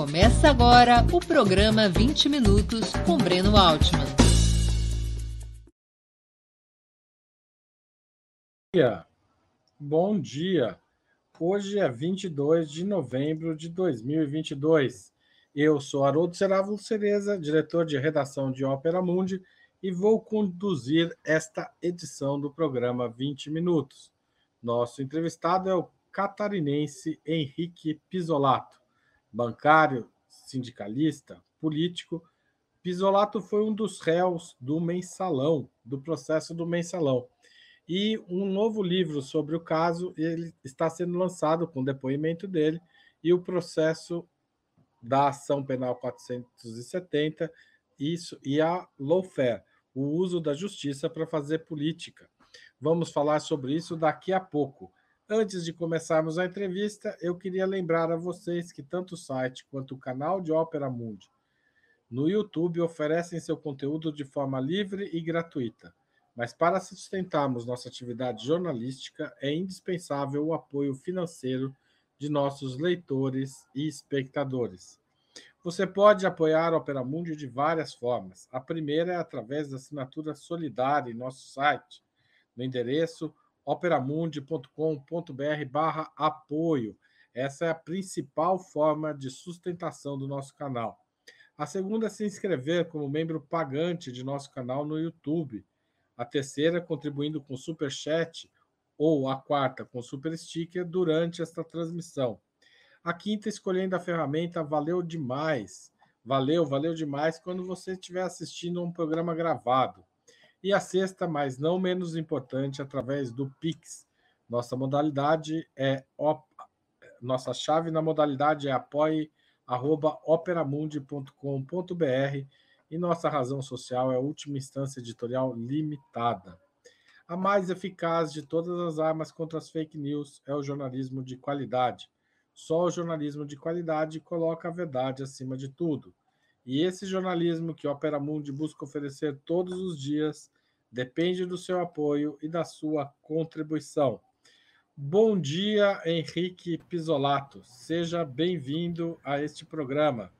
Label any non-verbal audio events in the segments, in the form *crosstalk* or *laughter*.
Começa agora o programa 20 Minutos com Breno Altman. dia. Bom dia. Hoje é 22 de novembro de 2022. Eu sou Haroldo Serávulo Cereza, diretor de redação de Ópera Mundi, e vou conduzir esta edição do programa 20 Minutos. Nosso entrevistado é o catarinense Henrique Pisolato, bancário, sindicalista, político. Pisolato foi um dos réus do mensalão, do processo do mensalão e um novo livro sobre o caso ele está sendo lançado com depoimento dele e o processo da ação penal 470 isso e a lawfare, o uso da justiça para fazer política. Vamos falar sobre isso daqui a pouco. Antes de começarmos a entrevista, eu queria lembrar a vocês que tanto o site quanto o canal de Ópera Mundi no YouTube oferecem seu conteúdo de forma livre e gratuita. Mas para sustentarmos nossa atividade jornalística, é indispensável o apoio financeiro de nossos leitores e espectadores. Você pode apoiar a Opera Mundi de várias formas. A primeira é através da assinatura solidária em nosso site, no endereço operamundi.com.br apoio. Essa é a principal forma de sustentação do nosso canal. A segunda é se inscrever como membro pagante de nosso canal no YouTube a terceira contribuindo com super chat ou a quarta com super sticker durante esta transmissão. A quinta escolhendo a ferramenta valeu demais. Valeu, valeu demais quando você estiver assistindo um programa gravado. E a sexta, mas não menos importante, através do Pix. Nossa modalidade é nossa chave na modalidade é apoie@operamundi.com.br e nossa razão social é a última instância editorial limitada. A mais eficaz de todas as armas contra as fake news é o jornalismo de qualidade. Só o jornalismo de qualidade coloca a verdade acima de tudo. E esse jornalismo que Opera Mundi busca oferecer todos os dias depende do seu apoio e da sua contribuição. Bom dia, Henrique Pisolato. Seja bem-vindo a este programa.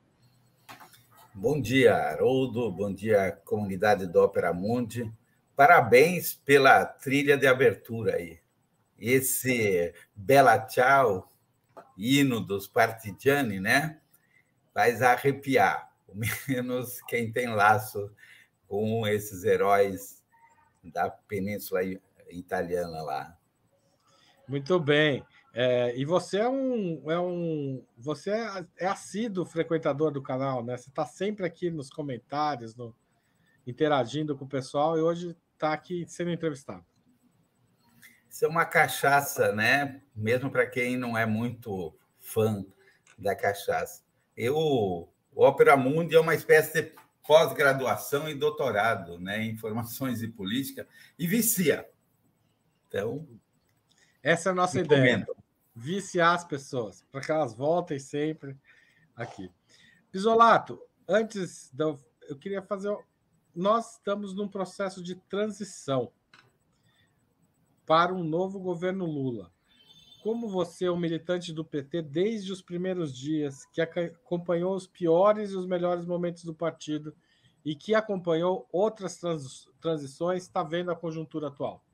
Bom dia, Haroldo. Bom dia, comunidade do Opera Mundi. Parabéns pela trilha de abertura aí. Esse Bela Tchau, hino dos partigiani, né? Faz arrepiar, *laughs* menos quem tem laço com esses heróis da Península Italiana lá. Muito bem. É, e você é um, é um você é, é assíduo frequentador do canal, né? Você está sempre aqui nos comentários, no, interagindo com o pessoal e hoje está aqui sendo entrevistado. Isso é uma cachaça, né? Mesmo para quem não é muito fã da cachaça. Eu, o Opera Mundi é uma espécie de pós-graduação e doutorado, né? Em informações e política e vicia. Então, essa é a nossa ideia viciar as pessoas, para que elas voltem sempre aqui. Pisolato, antes da, eu queria fazer. Nós estamos num processo de transição para um novo governo Lula. Como você é um militante do PT desde os primeiros dias, que acompanhou os piores e os melhores momentos do partido e que acompanhou outras transições, está vendo a conjuntura atual?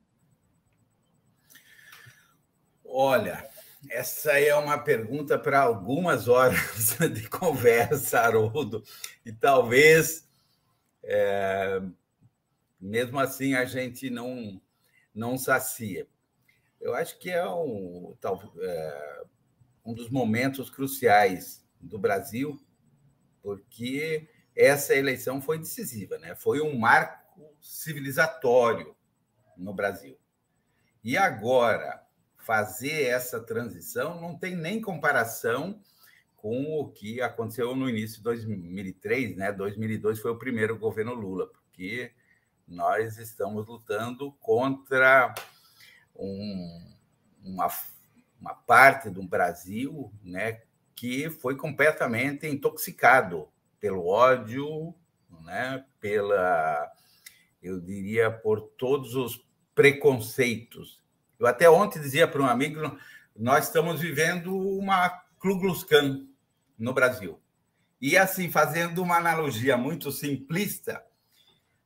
Olha, essa é uma pergunta para algumas horas *laughs* de conversa, Haroldo, e talvez, é, mesmo assim, a gente não, não sacia. Eu acho que é um, tal, é, um dos momentos cruciais do Brasil, porque essa eleição foi decisiva, né? foi um marco civilizatório no Brasil. E agora, fazer essa transição não tem nem comparação com o que aconteceu no início de 2003, né? 2002 foi o primeiro governo Lula, porque nós estamos lutando contra um, uma, uma parte do Brasil, né, que foi completamente intoxicado pelo ódio, né, pela, eu diria, por todos os preconceitos eu até ontem dizia para um amigo, nós estamos vivendo uma Ku Klux Klan no Brasil. E assim, fazendo uma analogia muito simplista,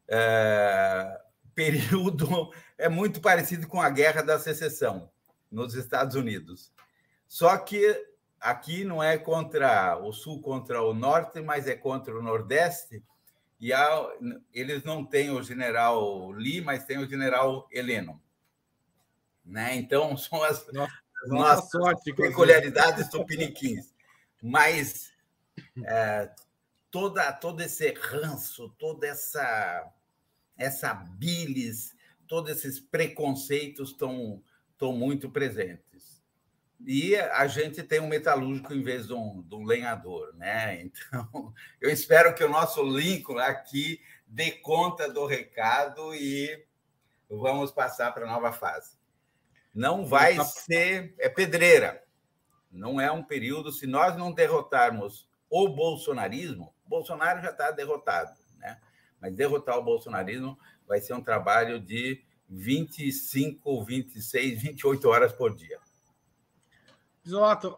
é, período é muito parecido com a Guerra da Secessão nos Estados Unidos. Só que aqui não é contra o Sul contra o Norte, mas é contra o Nordeste. E há, eles não têm o general Lee, mas têm o general Heleno. Né? Então, *laughs* são as nossa, nossas sorte, peculiaridades tupiniquins. Mas é, toda, todo esse ranço, toda essa, essa bilis, todos esses preconceitos estão, estão muito presentes. E a gente tem um metalúrgico em vez de um, de um lenhador, né? *laughs* Então, eu espero que o nosso Lincoln aqui dê conta do recado e vamos passar para a nova fase. Não vai ser. É pedreira. Não é um período. Se nós não derrotarmos o bolsonarismo, Bolsonaro já está derrotado? Mas derrotar o bolsonarismo vai ser um trabalho de 25, 26, 28 horas por dia. Isolato,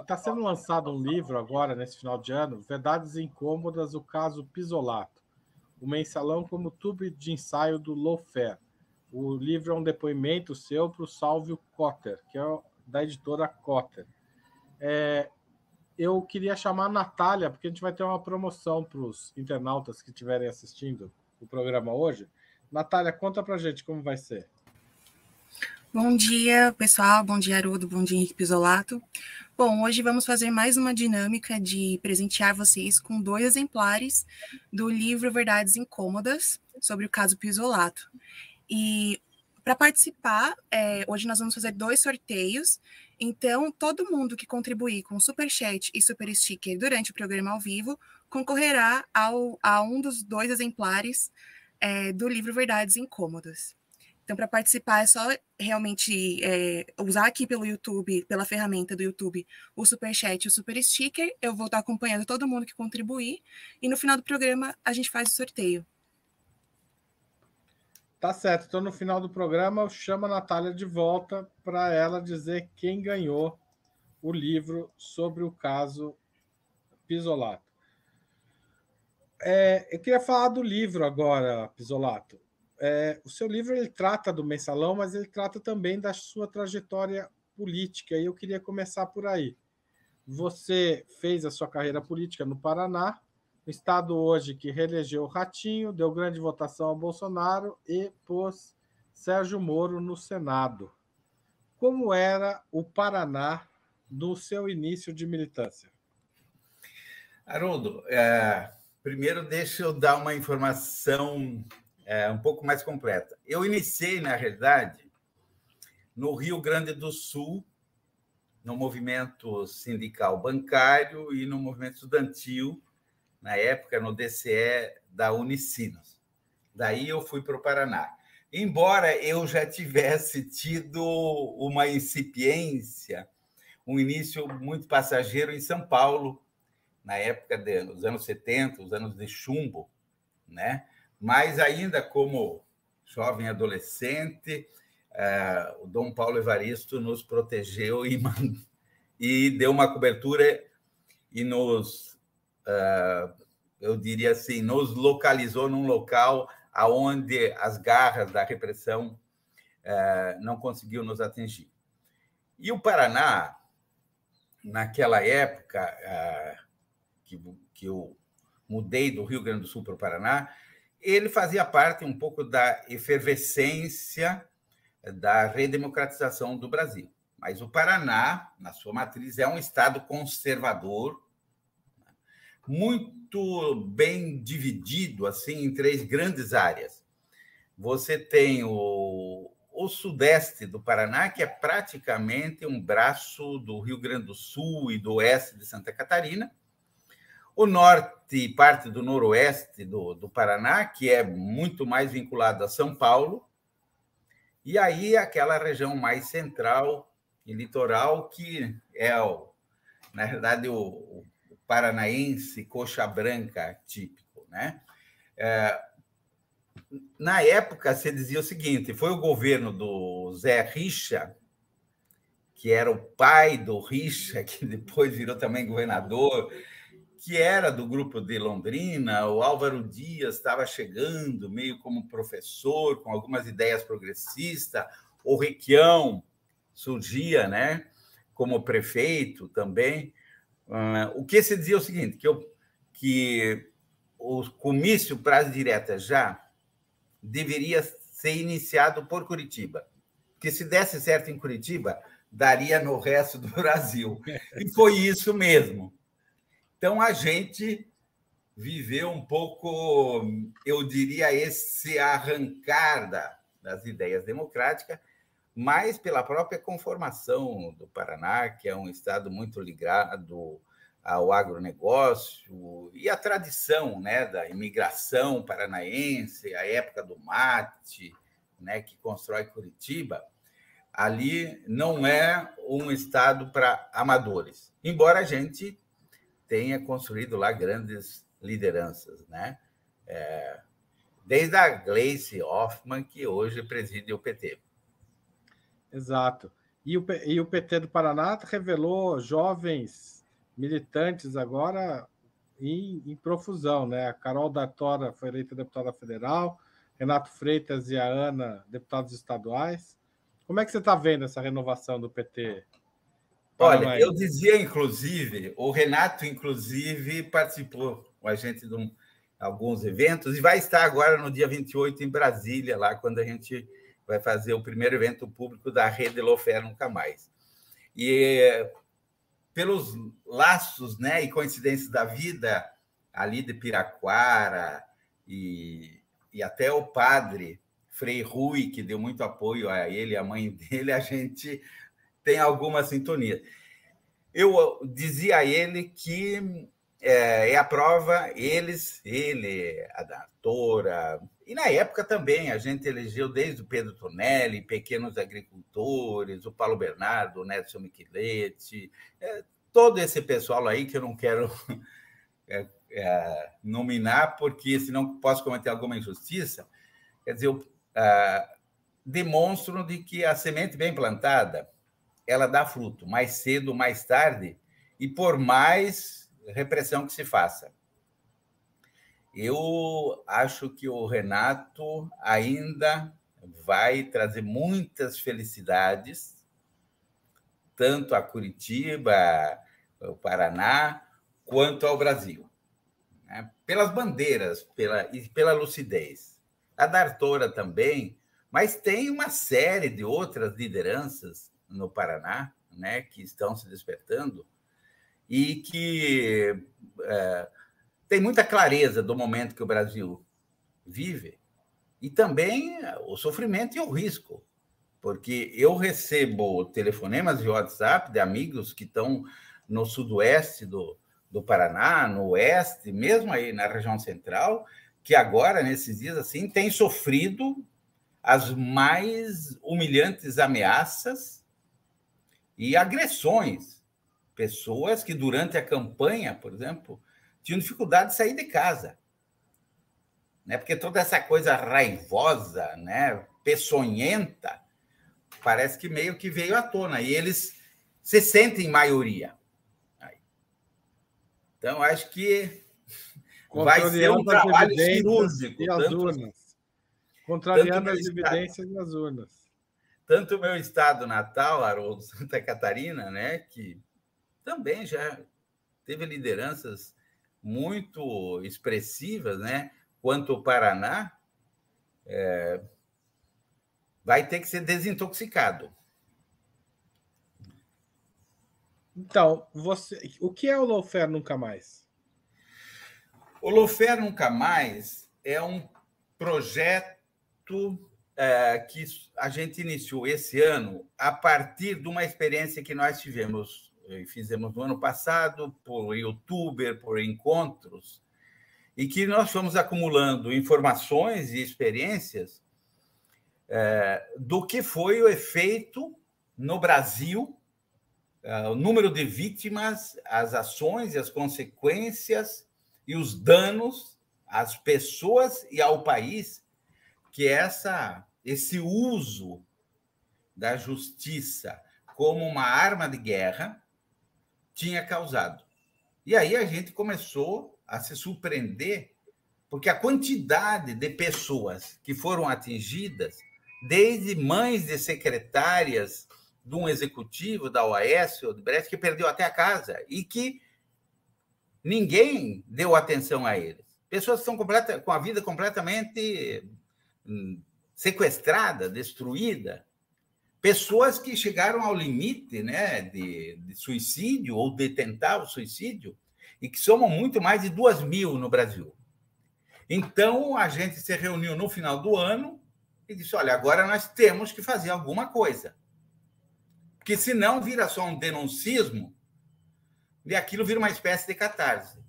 está sendo lançado um livro agora, nesse final de ano, Verdades Incômodas, o caso Pisolato. O mensalão como tubo de ensaio do Lofer. O livro é um depoimento seu para o Salvio Cotter, que é da editora Cotter. É, eu queria chamar a Natália, porque a gente vai ter uma promoção para os internautas que estiverem assistindo o programa hoje. Natália, conta para gente como vai ser. Bom dia, pessoal. Bom dia, Arudo. Bom dia, Henrique Pisolato. Bom, hoje vamos fazer mais uma dinâmica de presentear vocês com dois exemplares do livro Verdades Incômodas sobre o caso Pisolato. E para participar, é, hoje nós vamos fazer dois sorteios. Então, todo mundo que contribuir com Super Chat e Super Sticker durante o programa ao vivo concorrerá ao, a um dos dois exemplares é, do livro Verdades Incômodas. Então, para participar, é só realmente é, usar aqui pelo YouTube, pela ferramenta do YouTube, o Super Chat e o Super Sticker. Eu vou estar acompanhando todo mundo que contribuir. E no final do programa, a gente faz o sorteio. Tá certo. Então, no final do programa, eu chamo a Natália de volta para ela dizer quem ganhou o livro sobre o caso Pisolato. É, eu queria falar do livro agora, Pisolato é, o seu livro ele trata do mensalão, mas ele trata também da sua trajetória política. E eu queria começar por aí. Você fez a sua carreira política no Paraná, um estado hoje que reelegeu o Ratinho, deu grande votação ao Bolsonaro e pôs Sérgio Moro no Senado. Como era o Paraná no seu início de militância? Haroldo, é, primeiro deixa eu dar uma informação é, um pouco mais completa. Eu iniciei, na realidade, no Rio Grande do Sul, no movimento sindical bancário e no movimento estudantil, na época, no DCE da Unicinos. Daí eu fui para o Paraná. Embora eu já tivesse tido uma incipiência, um início muito passageiro em São Paulo, na época dos anos 70, os anos de chumbo, né? mas ainda como jovem adolescente, é, o Dom Paulo Evaristo nos protegeu e, e deu uma cobertura e nos, eu diria assim, nos localizou num local aonde as garras da repressão é, não conseguiu nos atingir. E o Paraná, naquela época que, que eu mudei do Rio Grande do Sul para o Paraná, ele fazia parte um pouco da efervescência da redemocratização do Brasil. Mas o Paraná, na sua matriz, é um estado conservador, muito bem dividido assim em três grandes áreas. Você tem o, o sudeste do Paraná, que é praticamente um braço do Rio Grande do Sul e do oeste de Santa Catarina o norte e parte do noroeste do, do Paraná, que é muito mais vinculado a São Paulo, e aí aquela região mais central e litoral, que é, o, na verdade, o, o paranaense coxa branca típico. Né? É, na época, se dizia o seguinte: foi o governo do Zé Richa, que era o pai do Richa, *laughs* que depois virou também governador, que era do grupo de Londrina, o Álvaro Dias estava chegando, meio como professor, com algumas ideias progressistas, o Requião surgia, né, como prefeito também. Uh, o que se dizia é o seguinte, que, eu, que o comício para as diretas já deveria ser iniciado por Curitiba. Que se desse certo em Curitiba, daria no resto do Brasil. E foi isso mesmo. Então a gente viveu um pouco, eu diria, esse arrancar da, das ideias democráticas, mas pela própria conformação do Paraná, que é um estado muito ligado ao agronegócio e a tradição né, da imigração paranaense, a época do mate, né, que constrói Curitiba, ali não é um estado para amadores, embora a gente tenha construído lá grandes lideranças, né? É, desde a Gleice Hoffmann, que hoje preside o PT. Exato. E o, e o PT do Paraná revelou jovens militantes agora em, em profusão, né? A Carol da Tora foi eleita deputada federal, Renato Freitas e a Ana, deputados estaduais. Como é que você está vendo essa renovação do PT? Olha, eu dizia, inclusive, o Renato, inclusive, participou com a gente de um, alguns eventos e vai estar agora no dia 28 em Brasília, lá quando a gente vai fazer o primeiro evento público da rede Lofer Nunca Mais. E pelos laços né, e coincidências da vida, ali de Piraquara e, e até o padre Frei Rui, que deu muito apoio a ele, a mãe *laughs* dele, a gente tem alguma sintonia. Eu dizia a ele que é, é a prova, eles, ele, a doutora, e na época também a gente elegeu desde o Pedro Tonelli, pequenos agricultores, o Paulo Bernardo, o Nelson Micheletti, é, todo esse pessoal aí que eu não quero *laughs* é, é, nominar, porque senão posso cometer alguma injustiça. Quer dizer, eu, é, demonstram de que a semente bem plantada ela dá fruto, mais cedo, mais tarde, e por mais repressão que se faça. Eu acho que o Renato ainda vai trazer muitas felicidades, tanto a Curitiba, o Paraná, quanto ao Brasil. Né? Pelas bandeiras pela, e pela lucidez. A Dartora também, mas tem uma série de outras lideranças no Paraná né, que estão se despertando e que é, tem muita clareza do momento que o Brasil vive e também o sofrimento e o risco, porque eu recebo telefonemas e WhatsApp de amigos que estão no sudoeste do, do Paraná, no oeste, mesmo aí na região central, que agora, nesses dias assim, têm sofrido as mais humilhantes ameaças e agressões. Pessoas que, durante a campanha, por exemplo, tinham dificuldade de sair de casa. Né? Porque toda essa coisa raivosa, né? peçonhenta, parece que meio que veio à tona. E eles se sentem maioria. Então, acho que vai ser um trabalho cirúrgico. E as urnas. Contrariando as evidências e as urnas tanto o meu estado natal, Haroldo, *laughs* Santa Catarina, né, que também já teve lideranças muito expressivas, né, quanto o Paraná, é, vai ter que ser desintoxicado. Então, você, o que é o Lofer Nunca Mais? O Lofer Nunca Mais é um projeto é, que a gente iniciou esse ano a partir de uma experiência que nós tivemos fizemos no ano passado por youtuber, por encontros, e que nós fomos acumulando informações e experiências é, do que foi o efeito no Brasil, é, o número de vítimas, as ações e as consequências e os danos às pessoas e ao país que essa, esse uso da justiça como uma arma de guerra tinha causado. E aí a gente começou a se surpreender, porque a quantidade de pessoas que foram atingidas, desde mães de secretárias de um executivo da OAS ou do Brest, que perdeu até a casa e que ninguém deu atenção a eles. Pessoas que estão completa, com a vida completamente hum, sequestrada, destruída. Pessoas que chegaram ao limite né, de, de suicídio ou de tentar o suicídio e que somam muito mais de duas mil no Brasil. Então, a gente se reuniu no final do ano e disse: olha, agora nós temos que fazer alguma coisa. Porque senão vira só um denuncismo e aquilo vira uma espécie de catarse.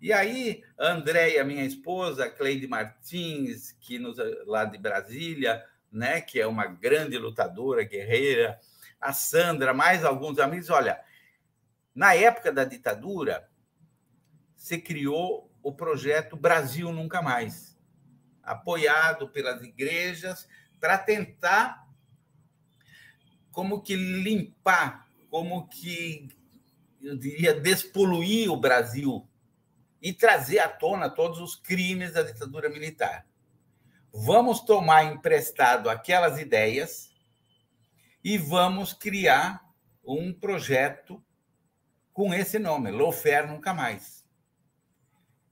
E aí, a Andréia, minha esposa, Cleide Martins, que nos, lá de Brasília, né, que é uma grande lutadora, guerreira, a Sandra, mais alguns amigos, olha, na época da ditadura, se criou o projeto Brasil Nunca Mais, apoiado pelas igrejas para tentar como que limpar, como que eu diria despoluir o Brasil e trazer à tona todos os crimes da ditadura militar. Vamos tomar emprestado aquelas ideias e vamos criar um projeto com esse nome, Lofer Nunca Mais.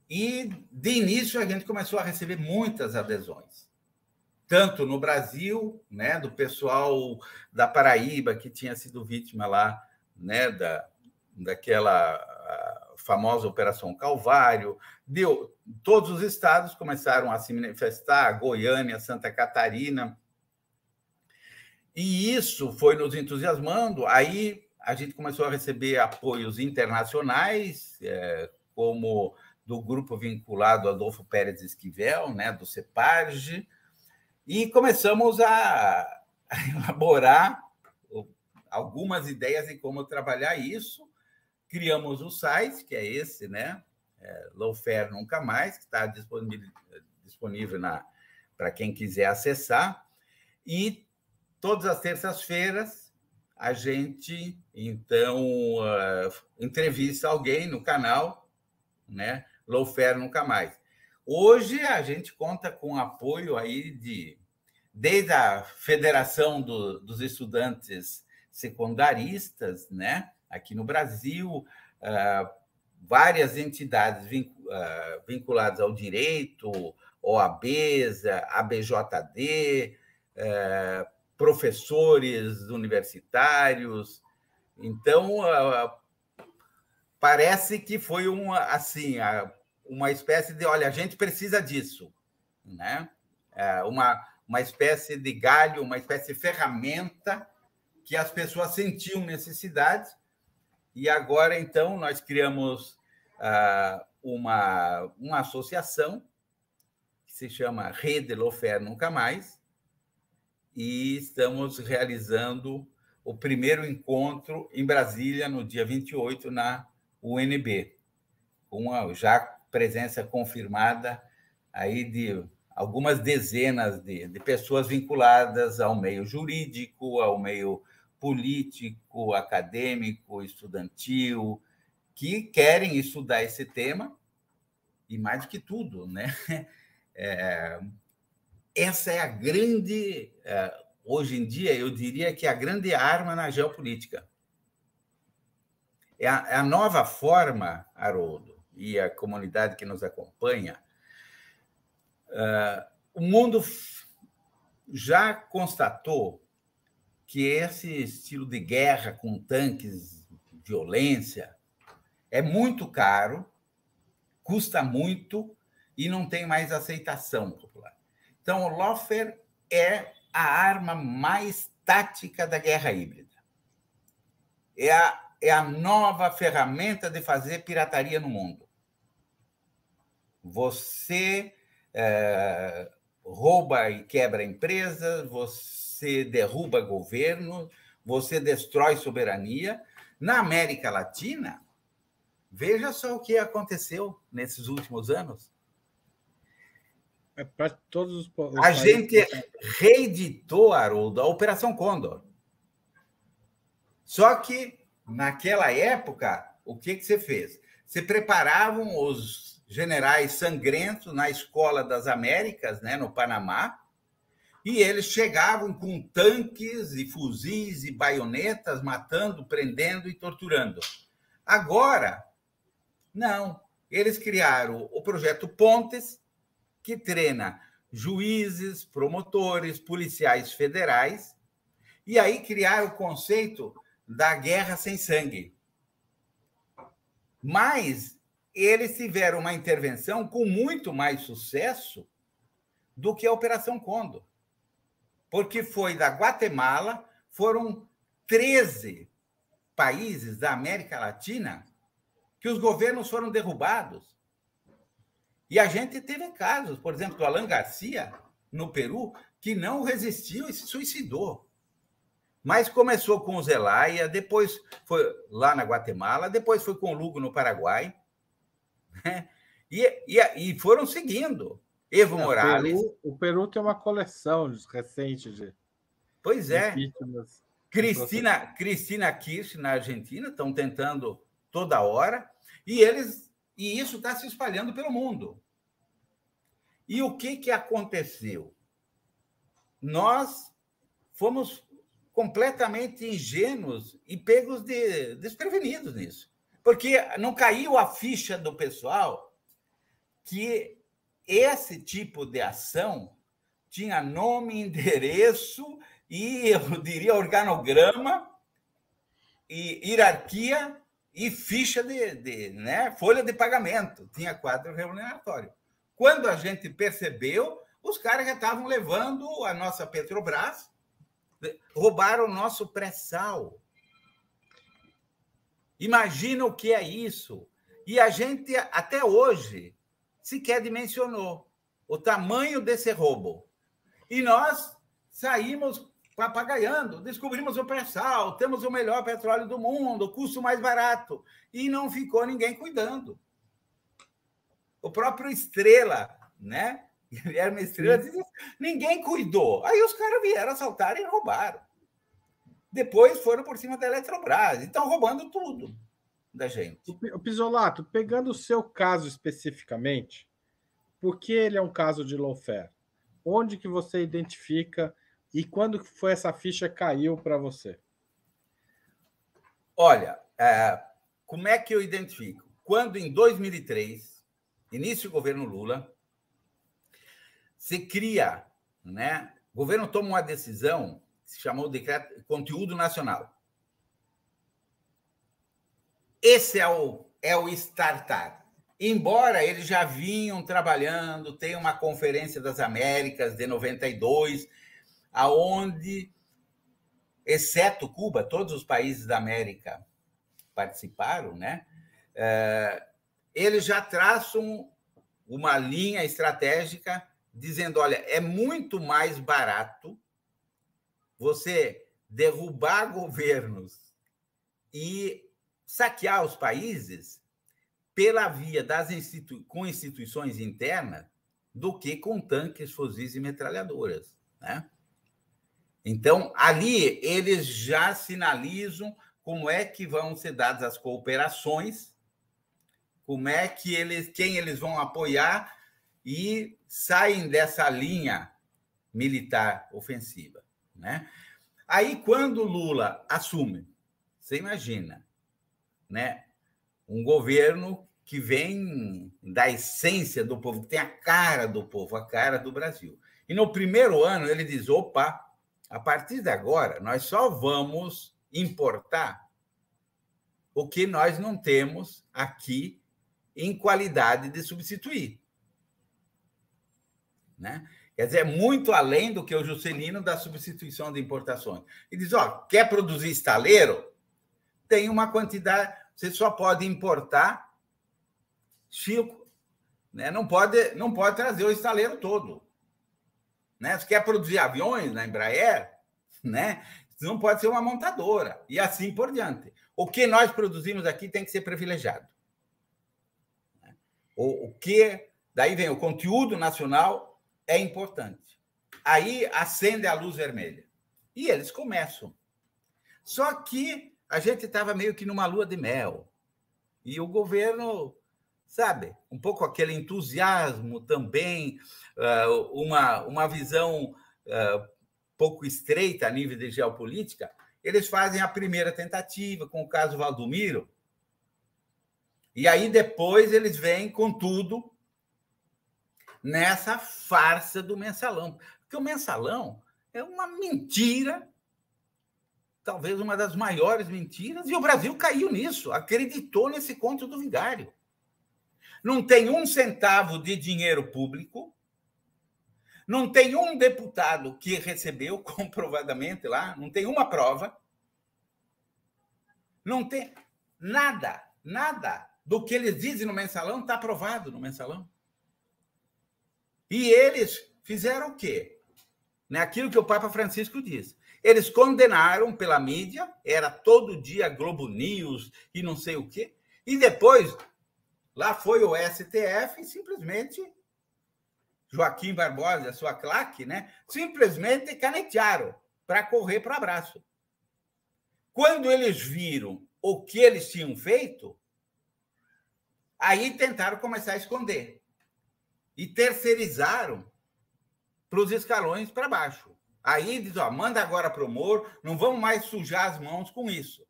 E, de início, a gente começou a receber muitas adesões, tanto no Brasil, né, do pessoal da Paraíba, que tinha sido vítima lá né, da, daquela famosa Operação Calvário, deu, todos os estados começaram a se manifestar, Goiânia, Santa Catarina, e isso foi nos entusiasmando. Aí a gente começou a receber apoios internacionais, é, como do grupo vinculado Adolfo Pérez Esquivel, né, do CEPARGE, e começamos a, *laughs* elaborar algumas ideias de como trabalhar isso criamos o site, que é esse, né? É, Lowfair Nunca Mais, que está disponível, disponível para quem quiser acessar. E todas as terças-feiras a gente, então, uh, entrevista alguém no canal, né? Lowfair Nunca Mais. Hoje a gente conta com apoio aí de desde a Federação do, dos Estudantes Secundaristas, né? aqui no Brasil, ah, várias entidades ah, vinculadas ao direito, OABs, ABJD, ah, professores universitários. Então, parece que foi uma, assim, uma espécie de, olha, a gente precisa disso, né? É, uma, uma espécie de galho, uma espécie de ferramenta que as pessoas sentiam necessidade e agora, então, nós criamos ah, uma, uma associação que se chama Rede Lofer Nunca Mais, e estamos realizando o primeiro encontro em Brasília no dia 28 na UNB, com a já presença confirmada aí de algumas dezenas de, de pessoas vinculadas ao meio jurídico, ao meio político, acadêmico, estudantil, que querem estudar esse tema, e mais do que tudo, né? *laughs* É, essa é a grande, é, hoje em dia, eu diria que é a grande arma na geopolítica. É a, é a nova forma, Haroldo, e a comunidade que nos acompanha, uh, o mundo já constatou que esse estilo de guerra com tanques, violência, é muito caro, custa muito e não tem mais aceitação popular. Então, o Lofer é a arma mais tática da guerra híbrida. É a, é a nova ferramenta de fazer pirataria no mundo. Você é, rouba e quebra empresas, você você derruba governo, você destrói soberania. Na América Latina, veja só o que aconteceu nesses últimos anos. É para todos os, A gente reeditou, Haroldo, a Operação Condor. Só que, naquela época, o que, que você fez? se preparavam os generais sangrentos na Escola das Américas, né, no Panamá, e eles chegavam com tanques e fuzis e baionetas, matando, prendendo e torturando. Agora, não. Eles criaram o projeto Pontes, que treina juízes, promotores, policiais federais, e aí criaram o conceito da guerra sem sangue. Mas eles tiveram uma intervenção com muito mais sucesso do que a Operação Condor. Porque foi da Guatemala, foram 13 países da América Latina que os governos foram derrubados. E a gente teve casos, por exemplo, do Alan Garcia, no Peru, que não resistiu e se suicidou. Mas começou com o Zelaya, depois foi lá na Guatemala, depois foi com o Lugo no Paraguai. Né? E, e, e foram seguindo. Evo Morales. Peru, o Peru tem uma coleção recente de. Pois é. Cristina, Cristina Kirch, na Argentina, estão tentando toda hora, e eles e isso está se espalhando pelo mundo. E o que, que aconteceu? Nós fomos completamente ingênuos e pegos de, desprevenidos nisso. Porque não caiu a ficha do pessoal que esse tipo de ação tinha nome, endereço e, eu diria, organograma e hierarquia e ficha de, de né, folha de pagamento. Tinha quadro remuneratório. Quando a gente percebeu, os caras já estavam levando a nossa Petrobras, roubaram o nosso pré-sal. Imagina o que é isso. E a gente, até hoje, sequer dimensionou o tamanho desse roubo. E nós saímos papagaiando. Descobrimos o pré-sal, temos o melhor petróleo do mundo, o custo mais barato. E não ficou ninguém cuidando. O próprio Estrela, né? *laughs* Guilherme Estrela disse, ninguém cuidou. Aí os caras vieram assaltar e roubaram. Depois foram por cima da Eletrobras. Estão roubando tudo da gente. O Pisolato, pegando o seu caso especificamente, por que ele é um caso de lawfare? Onde que você identifica e quando foi essa ficha caiu para você? Olha, é, como é que eu identifico? Quando em 2003, início do governo Lula, se cria, né? O governo toma uma decisão que se chamou decreto conteúdo nacional. Esse é o é o startup. Embora eles já vinham trabalhando, tem uma conferência das Américas de 92, aonde, exceto Cuba, todos os países da América participaram, né? É, eles já traçam uma linha estratégica dizendo: olha, é muito mais barato você derrubar governos e saquear os países pela via das institu com instituições internas do que com tanques, fuzis e metralhadoras, né? Então, ali eles já sinalizam como é que vão ser dadas as cooperações, como é que eles, quem eles vão apoiar e saem dessa linha militar ofensiva, né? Aí quando Lula assume, você imagina, né? Um governo que vem da essência do povo, que tem a cara do povo, a cara do Brasil. E no primeiro ano ele diz: opa, a partir de agora, nós só vamos importar o que nós não temos aqui em qualidade de substituir. Né? Quer dizer, é muito além do que o Juscelino da substituição de importações. E diz: ó, quer produzir estaleiro? Tem uma quantidade, você só pode importar Chico, né? não, pode, não pode trazer o estaleiro todo. Né? Você quer produzir aviões na Embraer? Né? Não pode ser uma montadora. E assim por diante. O que nós produzimos aqui tem que ser privilegiado. O, o que. Daí vem o conteúdo nacional é importante. Aí acende a luz vermelha. E eles começam. Só que a gente estava meio que numa lua de mel. E o governo, sabe, um pouco aquele entusiasmo também, ah, uma, uma visão ah, pouco estreita a nível de geopolítica, eles fazem a primeira tentativa com o caso Valdomiro, e aí depois eles vêm com tudo nessa farsa do mensalão. Porque o mensalão é uma mentira, talvez uma das maiores mentiras, e o Brasil caiu nisso, acreditou nesse conto do vigário. Não tem um centavo de dinheiro público, não tem um deputado que recebeu *laughs* comprovadamente lá, não tem uma prova, não tem nada, nada do que eles dizem no mensalão está aprovado no mensalão. E eles fizeram o quê? Né? Aquilo que o Papa Francisco diz. Eles condenaram pela mídia, era todo dia Globo News e não sei o quê. E depois, lá foi o STF e simplesmente Joaquim Barbosa, sua claque, né? simplesmente canetearam para correr para abraço. Quando eles viram o que eles tinham feito, Aí tentaram começar a esconder e terceirizaram para os escalões para baixo. Aí diz: ó, manda agora para o Moro, não vamos mais sujar as mãos com isso.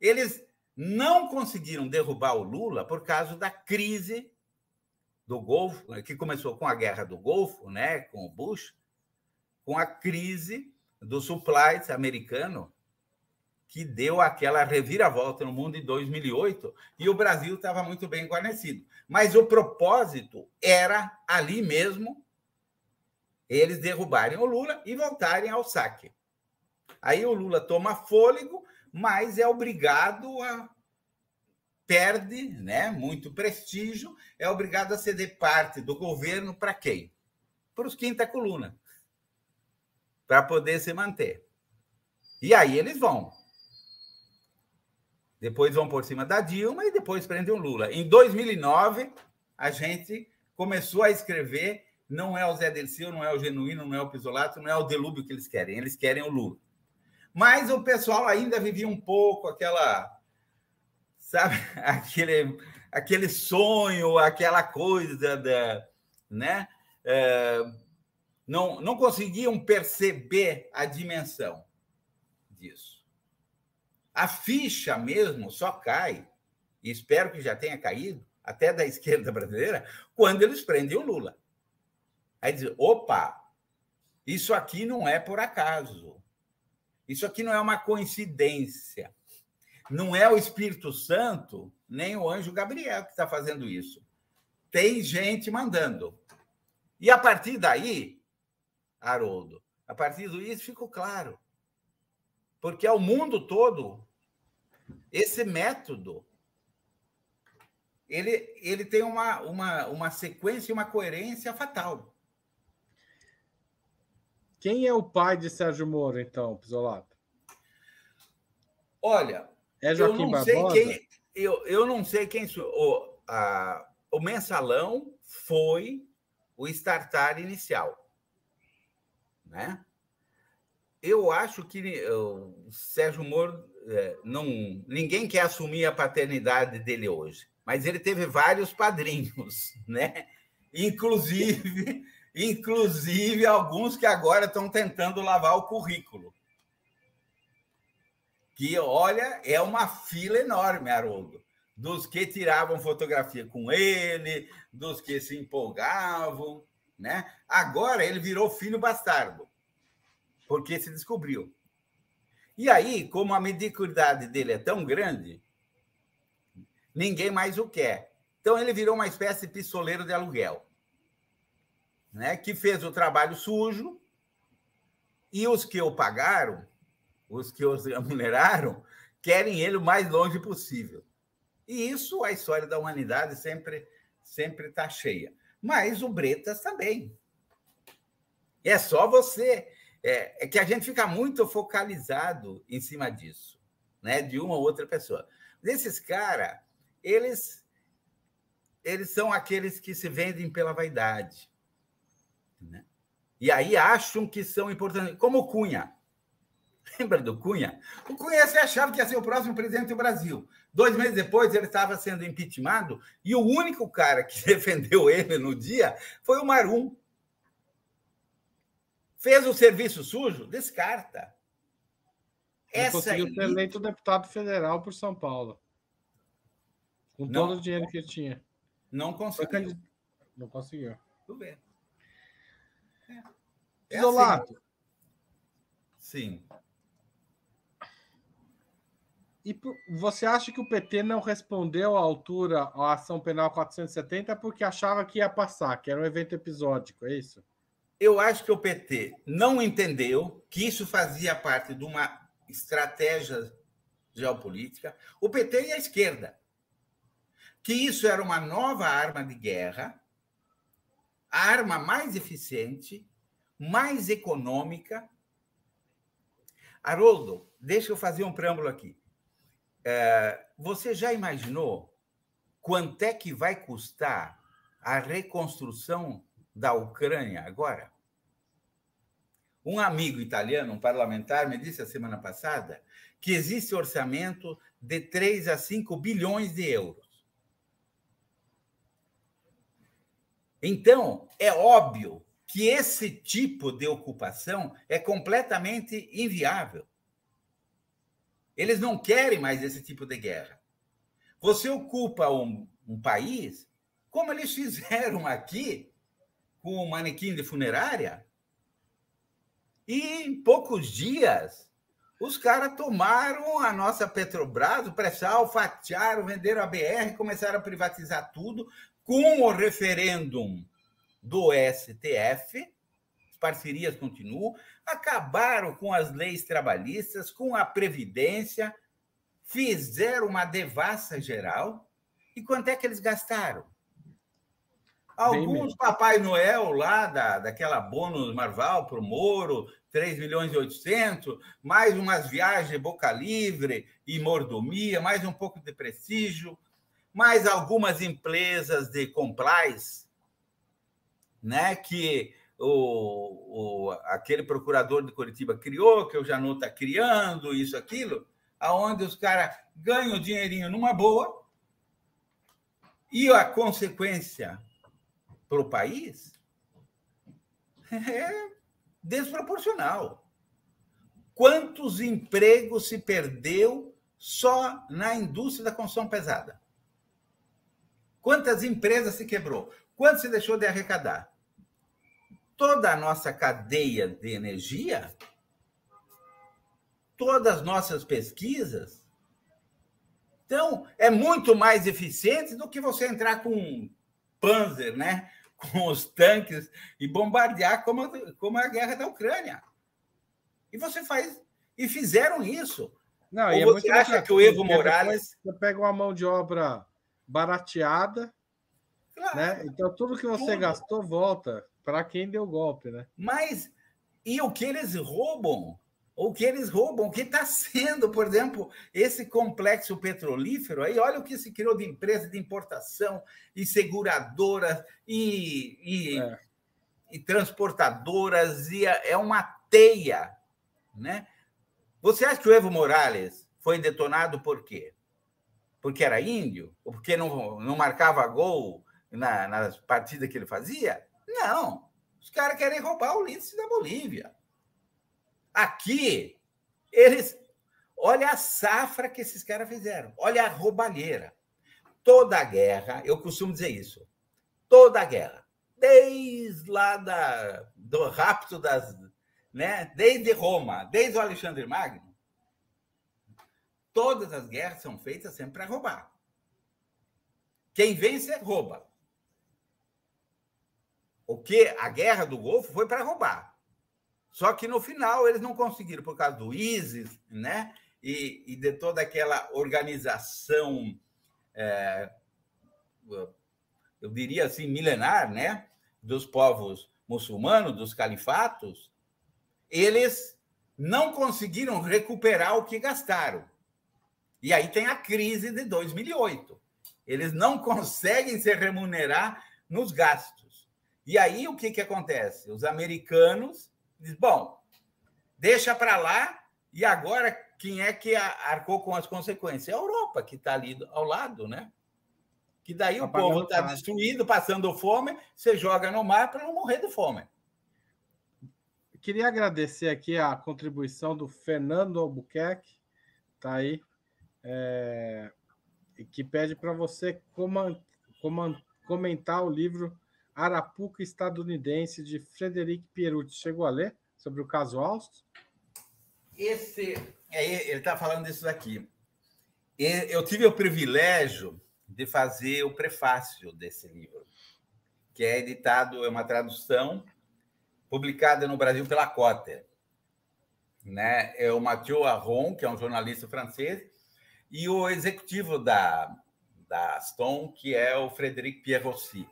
Eles não conseguiram derrubar o Lula por causa da crise do Golfo, que começou com a guerra do Golfo, né, com o Bush, com a crise do supplies americano que deu aquela reviravolta no mundo em 2008 e o Brasil estava muito bem guarnecido. Mas o propósito era ali mesmo eles derrubarem o Lula e voltarem ao saque. Aí o Lula toma fôlego, mas é obrigado a perde, né, muito prestígio, é obrigado a ceder parte do governo para quem? Para os quinta coluna. Para poder se manter. E aí eles vão depois vão por cima da Dilma e depois prendem o Lula. Em 2009, a gente começou a escrever não é o Zé Dirceu, não é o Genuíno, não é o Pisolato, não é o Delúbio que eles querem, eles querem o Lula. Mas o pessoal ainda vivia um pouco aquela, sabe, *laughs* aquele, aquele sonho, aquela coisa da, né? É, não, não conseguiam perceber a dimensão disso. A ficha mesmo só cai, e espero que já tenha caído, até da *laughs* esquerda brasileira, quando eles prendem o Lula. Aí diz: opa, isso aqui não é por acaso. Isso aqui não é uma coincidência. Não é o Espírito Santo, nem o anjo Gabriel que está fazendo isso. Tem gente mandando. E a partir daí, Haroldo, a partir disso ficou claro. Porque ao mundo todo esse método ele, ele tem uma, uma, uma sequência e uma coerência fatal. Quem é o pai de Sérgio Moro, então, Pisolato? Olha, é Joaquim eu não Barbosa? sei quem. Eu, eu não sei quem. O, a, o mensalão foi o startar inicial. Né? Eu acho que o Sérgio Moro é, não, ninguém quer assumir a paternidade dele hoje, mas ele teve vários padrinhos, *laughs* né? Inclusive, inclusive alguns que agora estão tentando lavar o currículo. Que, olha, é uma fila enorme, Haroldo, dos que tiravam fotografia com ele, dos que se empolgavam, né? Agora ele virou filho bastardo, porque se descobriu. E aí, como a mediocridade dele é tão grande, ninguém mais o quer. Então ele virou uma espécie de pistoleiro de aluguel, né? Que fez o trabalho sujo e os que o pagaram, os que os *laughs* remuneraram, querem ele o mais longe possível. E isso a história da humanidade sempre sempre está cheia. Mas o Bretas também. É só você é, é que a gente fica muito focalizado em cima disso, né? De uma ou outra pessoa. Esses caras, eles, eles são aqueles que se vendem pela vaidade. Né? E aí acham que são importantes, como Cunha. *laughs* Lembra do Cunha? O Cunha se achava que ia ser o próximo presidente do Brasil. Dois meses depois, ele estava sendo impeachmentado e o único cara que *laughs* defendeu ele no dia foi o Marum. Fez o serviço sujo? Descarta. Essa conseguiu ser eleito deputado federal por São Paulo. Com não, todo o dinheiro que ele tinha. Não conseguiu. Não conseguiu. Tudo bem. É. Isolado. Assim. Sim. E você acha que o PT não respondeu à altura à ação penal 470 porque achava que ia passar, que era um evento episódico, é isso? Eu acho que o PT não entendeu que isso fazia parte de uma estratégia geopolítica. O PT e a esquerda. Que isso era uma nova arma de guerra, a arma mais eficiente, mais econômica. Haroldo, deixa eu fazer um preâmbulo aqui. É, você já imaginou quanto é que vai custar a reconstrução da Ucrânia agora? Um amigo italiano, um parlamentar, me disse a semana passada que existe orçamento de 3 a 5 bilhões de euros. Então, é óbvio que esse tipo de ocupação é completamente inviável. Eles não querem mais esse tipo de guerra. Você ocupa um, um país, como eles *laughs* fizeram aqui com o manequim de funerária, e em poucos dias os caras tomaram a nossa Petrobras, o pré-sal, fatiaram, venderam a BR, começaram a privatizar tudo, com o referêndum do STF, parcerias continuam, acabaram com as leis trabalhistas, com a Previdência, fizeram uma devassa geral. E quanto é que eles gastaram? Alguns Papai Noel lá, da, daquela bônus Marval para o Moro, 3 milhões e 800, mais umas viagens boca livre e mordomia, mais um pouco de prestígio, mais algumas empresas de compliance, né, que o, o, aquele procurador de Curitiba criou, que o Janot está criando, isso, aquilo, aonde os caras ganham dinheirinho numa boa e a consequência para o país é desproporcional. Quantos empregos se perdeu só na indústria da construção pesada? Quantas empresas se quebrou? Quanto se deixou de arrecadar? toda a nossa cadeia de energia, todas as nossas pesquisas. Então, é muito mais eficiente do que você entrar com um Panzer, né? *laughs* com os tanques e bombardear como, como a guerra da Ucrânia. E você faz. E fizeram isso. Não, Ou e é você acha que o Evo Morales. Você pega uma mão de obra barateada, claro, né? Então tudo que você tudo. gastou volta para quem deu golpe, né? Mas e o que eles roubam? O que eles roubam? O que está sendo, por exemplo, esse complexo petrolífero aí? Olha o que se criou de empresa de importação e seguradoras e, e, é. e transportadoras e é uma teia, né? Você acha que o Evo Morales foi detonado por quê? Porque era índio? Ou porque não, não marcava gol na, nas partidas que ele fazia? Não. Os caras querem roubar o líder da Bolívia. Aqui, eles. Olha a safra que esses caras fizeram. Olha a roubalheira. Toda a guerra, eu costumo dizer isso. Toda a guerra. Desde lá da, do rapto das. Né? Desde Roma, desde o Alexandre Magno. Todas as guerras são feitas sempre para roubar. Quem vence rouba. O que a guerra do Golfo foi para roubar. Só que no final eles não conseguiram por causa do ISIS, né? E, e de toda aquela organização, é, eu diria assim, milenar, né? Dos povos muçulmanos, dos califatos, eles não conseguiram recuperar o que gastaram. E aí tem a crise de 2008. Eles não *laughs* conseguem se remunerar nos gastos. E aí o que, que acontece? Os americanos dizem, bom, deixa para lá E agora, quem é que arcou com as consequências? É a Europa, que está ali ao lado, né? Que daí tá o povo está destruído, passando fome, você joga no mar para não morrer de fome. Queria agradecer aqui a contribuição do Fernando Albuquerque, tá aí, é, que pede para você comentar o livro Arapuca Estadunidense de Frederic Pierucci. Chegou a ler sobre o caso Alstom? Esse, é, ele está falando disso daqui. Eu tive o privilégio de fazer o prefácio desse livro, que é editado, é uma tradução publicada no Brasil pela Cotter. Né? É o Mathieu Aron, que é um jornalista francês, e o executivo da, da Aston, que é o Frederic Pierrossi.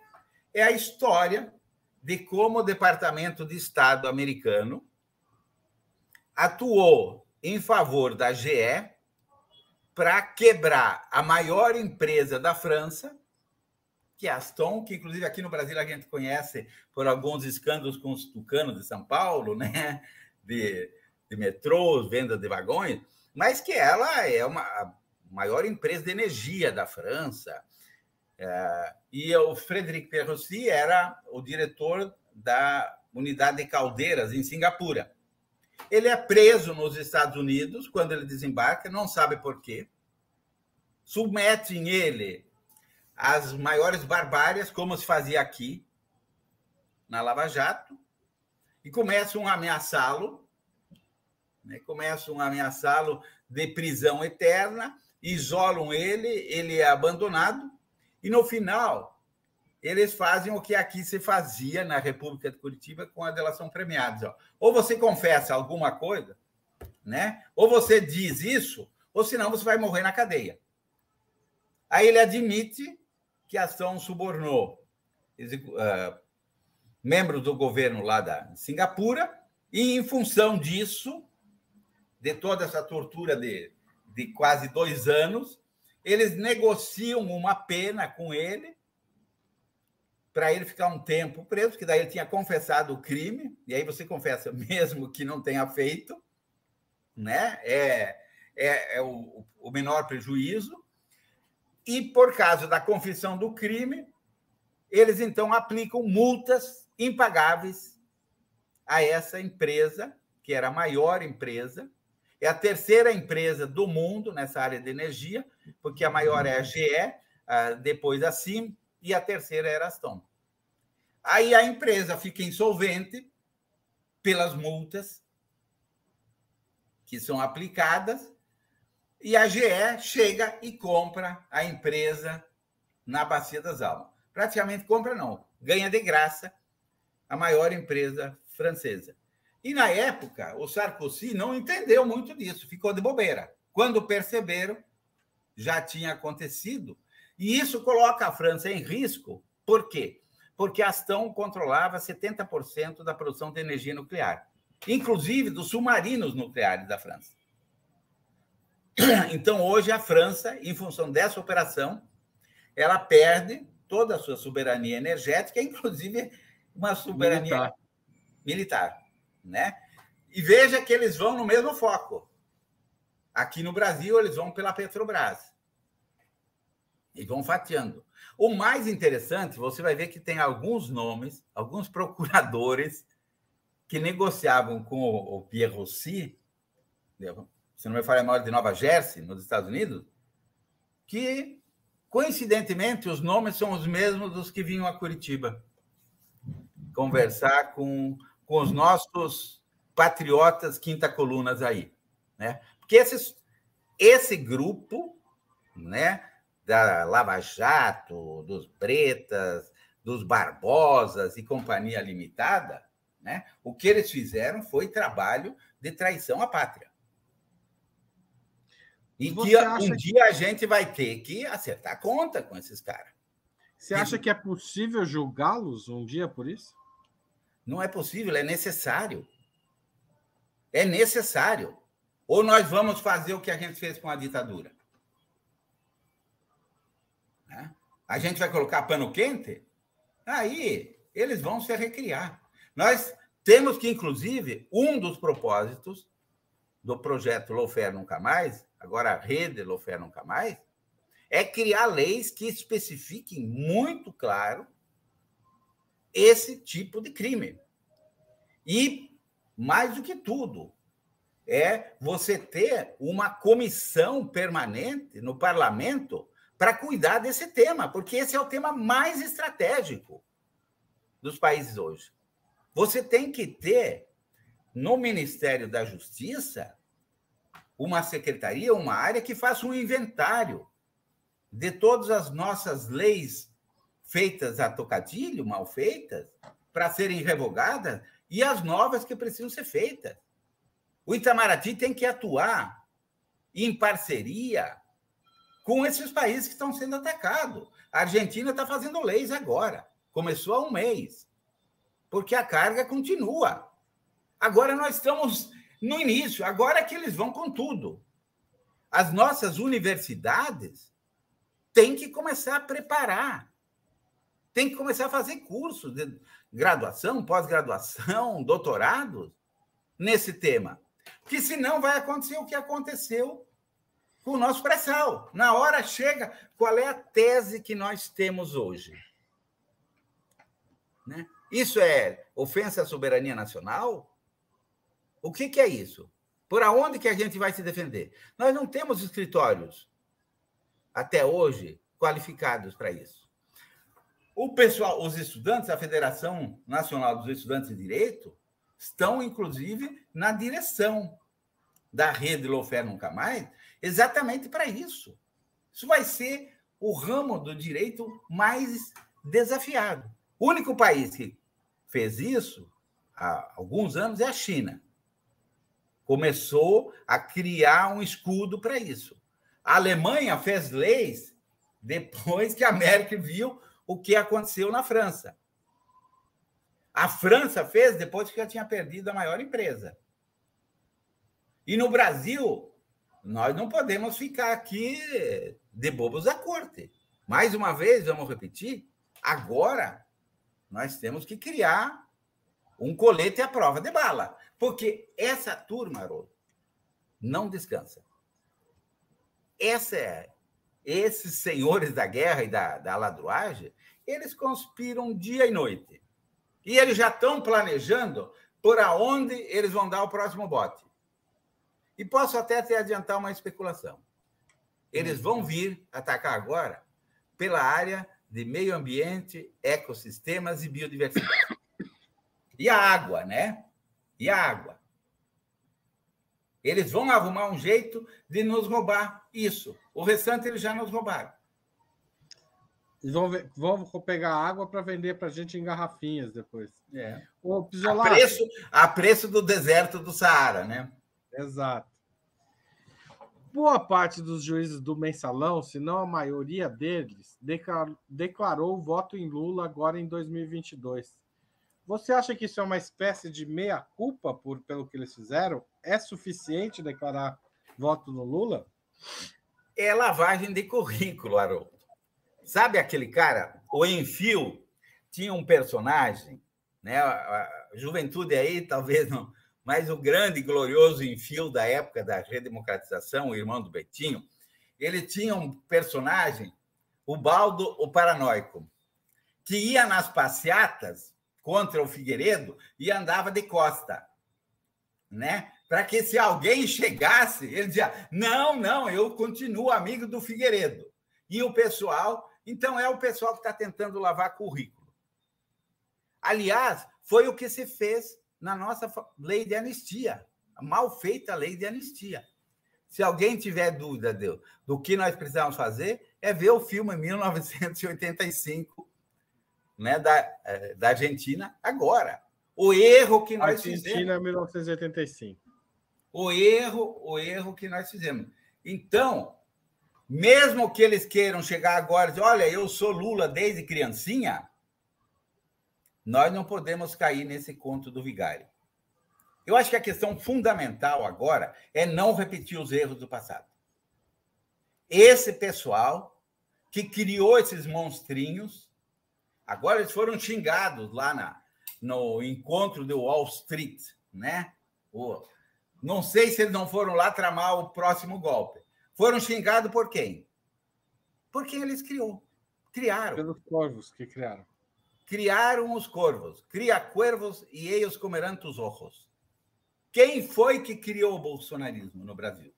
É a história de como o Departamento de Estado americano atuou em favor da GE para quebrar a maior empresa da França, que é a Aston, que inclusive aqui no Brasil a gente conhece por alguns escândalos com os tucanos de São Paulo, *laughs* né? de, de metrôs, venda de vagões, mas que ela é uma maior empresa de energia da França. É, e o Frederic Perrossi era o diretor da unidade de caldeiras em Singapura. Ele é preso nos Estados Unidos quando ele desembarca, não sabe por quê. Submetem ele às maiores barbárias, como se fazia aqui, na Lava Jato, e começam a ameaçá-lo, né? começam a ameaçá-lo de prisão eterna, isolam ele, ele é abandonado, e no final eles fazem o que aqui se fazia na República de Curitiba com a delação premiada. Ou você confessa alguma coisa, né? ou você diz isso, ou senão você vai morrer na cadeia. Aí ele admite que a ação subornou uh, membros do governo lá da Singapura, e em função disso, de toda essa tortura de, de quase dois anos, eles negociam uma pena com ele para ele ficar um tempo preso, porque daí ele tinha confessado o crime, e aí você confessa *laughs* mesmo que não tenha feito, né? É, é, é o, o menor prejuízo. E por causa da confissão do crime, eles então aplicam multas impagáveis a essa empresa, que era a maior empresa, é a terceira empresa do mundo nessa área de energia, porque a maior é a GE, depois a CIM, e a terceira era a Aston. Aí a empresa fica insolvente pelas multas que são aplicadas e a GE chega e compra a empresa na Bacia das Almas. Praticamente compra não, ganha de graça a maior empresa francesa. E na época, o Sarkozy não entendeu muito disso, ficou de bobeira. Quando perceberam, já tinha acontecido e isso coloca a França em risco. Por quê? Porque a Astão controlava 70% da produção de energia nuclear, inclusive dos submarinos nucleares da França. Então, hoje, a França, em função dessa operação, ela perde toda a sua soberania energética, inclusive uma soberania militar. militar né? E veja que eles vão no mesmo foco. Aqui no Brasil, eles vão pela Petrobras e vão fatiando. O mais interessante, você vai ver que tem alguns nomes, alguns *laughs* procuradores que negociavam com o, Pierre Rossi, se não me falha a de Nova Jersey, nos Estados Unidos, que, coincidentemente, os nomes são os mesmos dos que vinham a Curitiba conversar com, com os nossos patriotas quinta colunas aí, né? Porque esses, esse grupo, né, da Lava Jato, dos Bretas, dos Barbosas e Companhia Limitada, né? o que eles fizeram foi trabalho de traição à pátria. E que um que... dia a gente vai ter que acertar conta com esses caras. Você acha que é possível julgá-los um dia por isso? Não é possível, é necessário. É necessário. Ou nós vamos fazer o que a gente fez com a ditadura? Né? A gente vai colocar pano quente? Aí eles vão se recriar. Nós temos que, inclusive, um dos propósitos do projeto Lofer Nunca Mais, agora a rede Lofer Nunca Mais, é criar leis que especifiquem muito claro esse tipo de crime. E, mais do que tudo, é você ter uma comissão permanente no parlamento para cuidar desse tema, porque esse é o tema mais estratégico dos países hoje. Você tem que ter no Ministério da Justiça uma secretaria, uma área que faça um inventário de todas as nossas leis feitas a tocadilho, mal feitas, para serem revogadas, e as novas que precisam ser feitas. O Itamaraty tem que atuar em parceria com esses países que estão sendo atacados. A Argentina está fazendo leis agora. Começou há um mês. Porque a carga continua. Agora nós estamos no início, agora que eles vão com tudo. As nossas universidades têm que começar a preparar. Tem que começar a fazer cursos de graduação, pós-graduação, *laughs* doutorados nesse tema. Porque senão vai acontecer o que aconteceu com o nosso pré-sal. Na hora chega, qual é a tese que nós temos hoje? Né? Isso é ofensa à soberania nacional? O que, que é isso? Por aonde que a gente vai se defender? Nós não temos escritórios, até hoje, qualificados para isso. O pessoal, os estudantes, a Federação Nacional dos Estudantes de Direito, estão, inclusive, na direção da rede Lofer Nunca Mais, exatamente para isso. Isso vai ser o ramo do direito mais desafiado. O único país que fez isso há alguns anos é a China. Começou a criar um escudo para isso. A Alemanha fez leis depois que a Merkel viu o que aconteceu na França. A França fez depois que já tinha perdido a maior empresa. E no Brasil, nós não podemos ficar aqui de bobos da corte. Mais uma vez, vamos repetir, agora nós temos que criar um colete à prova de bala. Porque essa turma, Haroldo, não descansa. Essa é, esses senhores da guerra e da, da ladruagem, eles conspiram dia e noite. E eles já estão planejando por aonde eles vão dar o próximo bote. E posso até te adiantar uma especulação. Eles vão vir atacar agora pela área de meio ambiente, ecossistemas e biodiversidade. E a água, né? E a água. Eles vão arrumar um jeito de nos roubar isso. O restante eles já nos roubaram. Eles vão, vão pegar água para vender para a gente em garrafinhas depois. É. O a, preço, a preço do deserto do Saara, né? Exato. Boa parte dos juízes do mensalão, se não a maioria deles, declarou, declarou voto em Lula agora em 2022. Você acha que isso é uma espécie de meia-culpa por, pelo que eles fizeram? É suficiente declarar voto no Lula? É lavagem de currículo, Haroldo. Sabe aquele cara? O Enfio tinha um personagem, né? A juventude aí talvez não, mas o grande e glorioso Enfio da época da redemocratização, o irmão do Betinho, ele tinha um personagem, o Baldo o Paranoico, que ia nas passeatas contra o Figueiredo e andava de costa, né? Para que se alguém chegasse, ele dizia: "Não, não, eu continuo amigo do Figueiredo". E o pessoal, então é o pessoal que está tentando lavar currículo. Aliás, foi o que se fez na nossa lei de anistia, a mal feita lei de anistia. Se alguém tiver dúvida do, do que nós precisamos fazer, é ver o filme 1985 né, da, é, da Argentina agora. O erro que nós Argentina, fizemos. Argentina 1985. O erro, o erro que nós fizemos. Então, mesmo que eles queiram chegar agora e dizer, olha, eu sou Lula desde criancinha, nós não podemos cair nesse conto do vigário. Eu acho que a questão fundamental agora é não repetir os erros do passado. Esse pessoal que criou esses monstrinhos Agora eles foram xingados lá na, no encontro de Wall Street, né? O, Não sei se eles não foram lá tramar o próximo golpe. Foram xingados por quem? Por quem eles criou. Criaram. Pelos corvos que criaram. Criaram os corvos. Cria cuervos e eles comerão os ojos. Quem foi que criou o bolsonarismo no Brasil?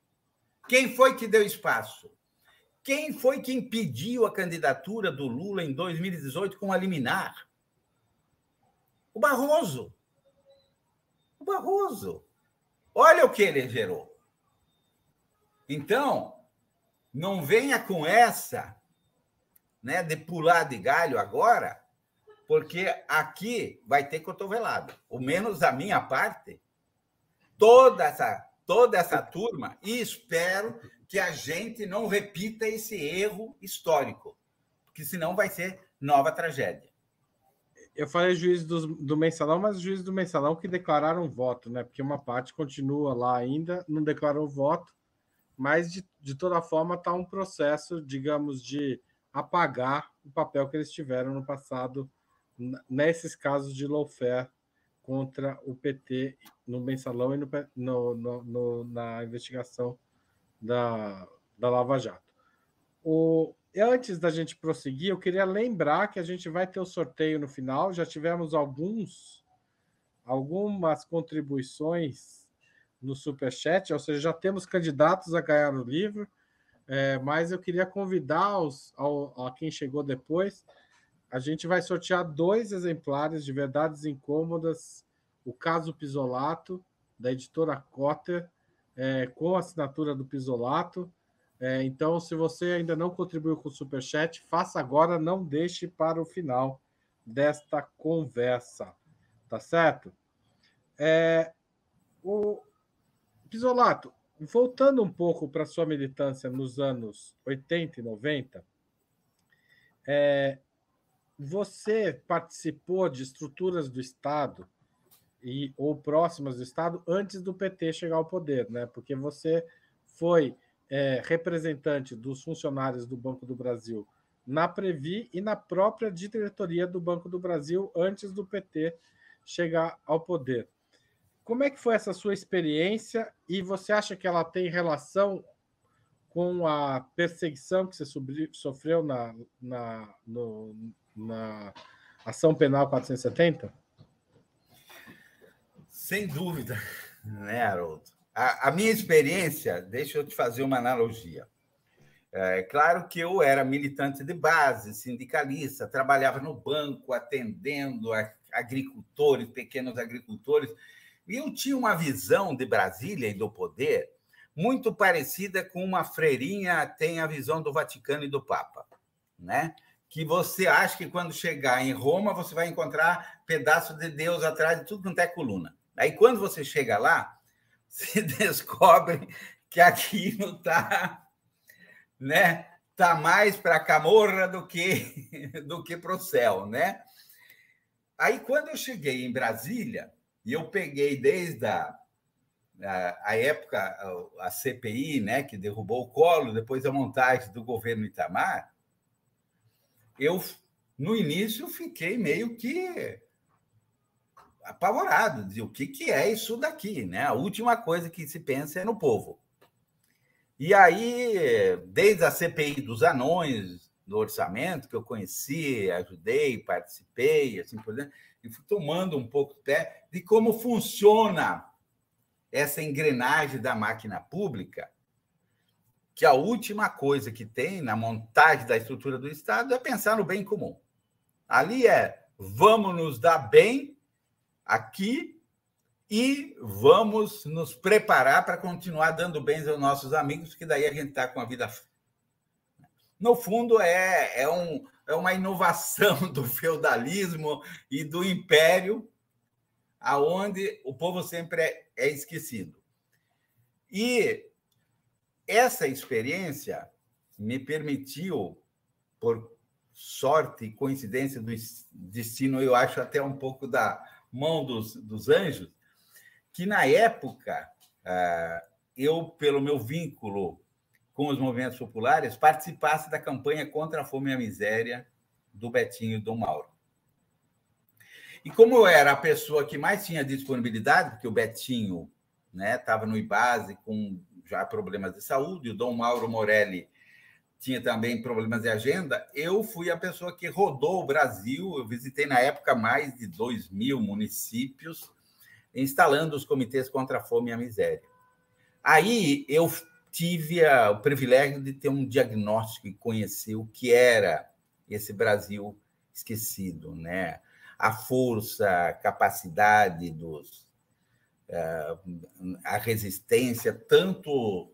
Quem foi que deu espaço? Quem foi que impediu a candidatura do Lula em 2018 com a liminar? O Barroso. O Barroso. Olha o que ele gerou. Então, não venha com essa, né, de pular de galho agora, porque aqui vai ter cotovelada. O menos da minha parte, toda essa toda essa turma e espero que a gente não repita esse erro histórico, porque senão vai ser nova tragédia. Eu falei juiz do, do mensalão, mas juiz do mensalão que declararam voto, né? Porque uma parte continua lá ainda, não declarou voto, mas de, de toda forma está um processo, digamos, de apagar o papel que eles tiveram no passado nesses casos de lawfare contra o PT no mensalão e no, no, no, no na investigação da, da Lava Jato. O, antes da gente prosseguir, eu queria lembrar que a gente vai ter o sorteio no final. Já tivemos alguns algumas contribuições no Superchat, ou seja, já temos candidatos a ganhar o livro, é, mas eu queria convidar os, ao, a quem chegou depois. A gente vai sortear dois exemplares de Verdades Incômodas, o caso Pisolato, da editora Cotter, é, com a assinatura do Pisolato. É, então, se você ainda não contribuiu com o Superchat, faça agora, não deixe para o final desta conversa. Tá certo? É, o Pisolato, voltando um pouco para sua militância nos anos 80 e 90, é, você participou de estruturas do Estado e ou próximas do Estado antes do PT chegar ao poder, né? Porque você foi é, representante dos funcionários do Banco do Brasil na Previ e na própria diretoria do Banco do Brasil antes do PT chegar ao poder. Como é que foi essa sua experiência e você acha que ela tem relação com a perseguição que você sofreu na, na, no, na ação penal 470? Sem dúvida, né, Haroldo? A, a, minha experiência, deixa eu te fazer uma analogia. É claro que eu era militante de base, sindicalista, trabalhava no banco, atendendo agricultores, pequenos agricultores, e eu tinha uma visão de Brasília e do poder muito parecida com uma freirinha tem a visão do Vaticano e do Papa, né? Que você acha que quando chegar em Roma você vai encontrar pedaço de Deus atrás de tudo quanto é coluna. Aí, quando você chega lá, se *laughs* descobre que aquilo está né, tá mais para camorra do que, *laughs* do que para o céu. Né? Aí, quando eu cheguei em Brasília, e eu peguei desde a, a, a época, a, a CPI, né, que derrubou o colo, depois a montagem do governo Itamar, eu, no início, fiquei meio que apavorado, de o que, que é isso daqui, né? A última coisa que se pensa é no povo. E aí, desde a CPI dos anões, do orçamento, que eu conheci, ajudei, participei, assim por exemplo, e fui tomando um pouco de pé de como funciona essa engrenagem da máquina pública, que a última coisa que tem na montagem da estrutura do Estado é pensar no bem comum. Ali é vamos nos dar bem aqui e vamos nos preparar para continuar dando bens aos nossos amigos, que daí a gente está com a vida. No fundo, é, é, um, é uma inovação *laughs* do feudalismo e do império, aonde o povo sempre é, é esquecido. E essa experiência me permitiu, por sorte e coincidência do destino, eu acho até um pouco da, mão dos, dos anjos, que na época, ah, eu, pelo meu vínculo com os movimentos populares, participasse da campanha contra a fome e a miséria do Betinho e do Mauro. E como eu era a pessoa que mais tinha disponibilidade, porque o Betinho né? Estava no IBASE com já problemas de saúde, o Dom Mauro Morelli tinha também problemas de agenda. Eu fui a pessoa que rodou o Brasil, eu visitei na época mais de 2 mil municípios, instalando os comitês contra a fome e a miséria. Aí eu tive a, o privilégio de ter um diagnóstico e conhecer o que era esse Brasil esquecido, né? A força, a capacidade dos eh, a resistência tanto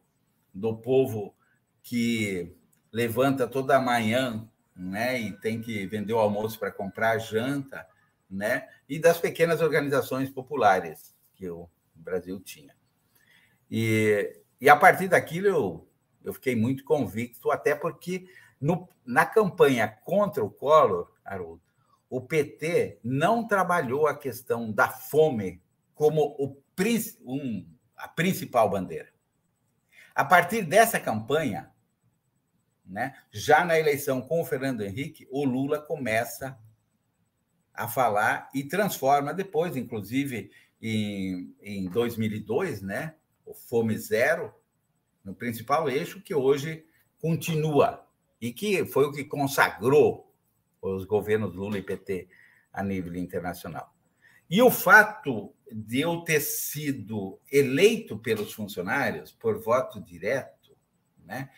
do povo que levanta toda manhã, né, e tem que vender o almoço para comprar a janta, né, e das pequenas organizações populares que o Brasil tinha. E, e a partir daquilo eu, eu fiquei muito convicto, até porque no, na campanha contra o Collor, Haroldo, o PT não trabalhou a questão da fome como o, um, a principal bandeira. A partir dessa campanha, né, já na eleição com o Fernando Henrique, o Lula começa a falar e transforma depois, inclusive em, em 2002, né, o Fome Zero, no principal eixo, que hoje continua e que foi o que consagrou os governos Lula e PT a nível internacional. E o fato de eu ter sido eleito pelos funcionários por voto direto, né,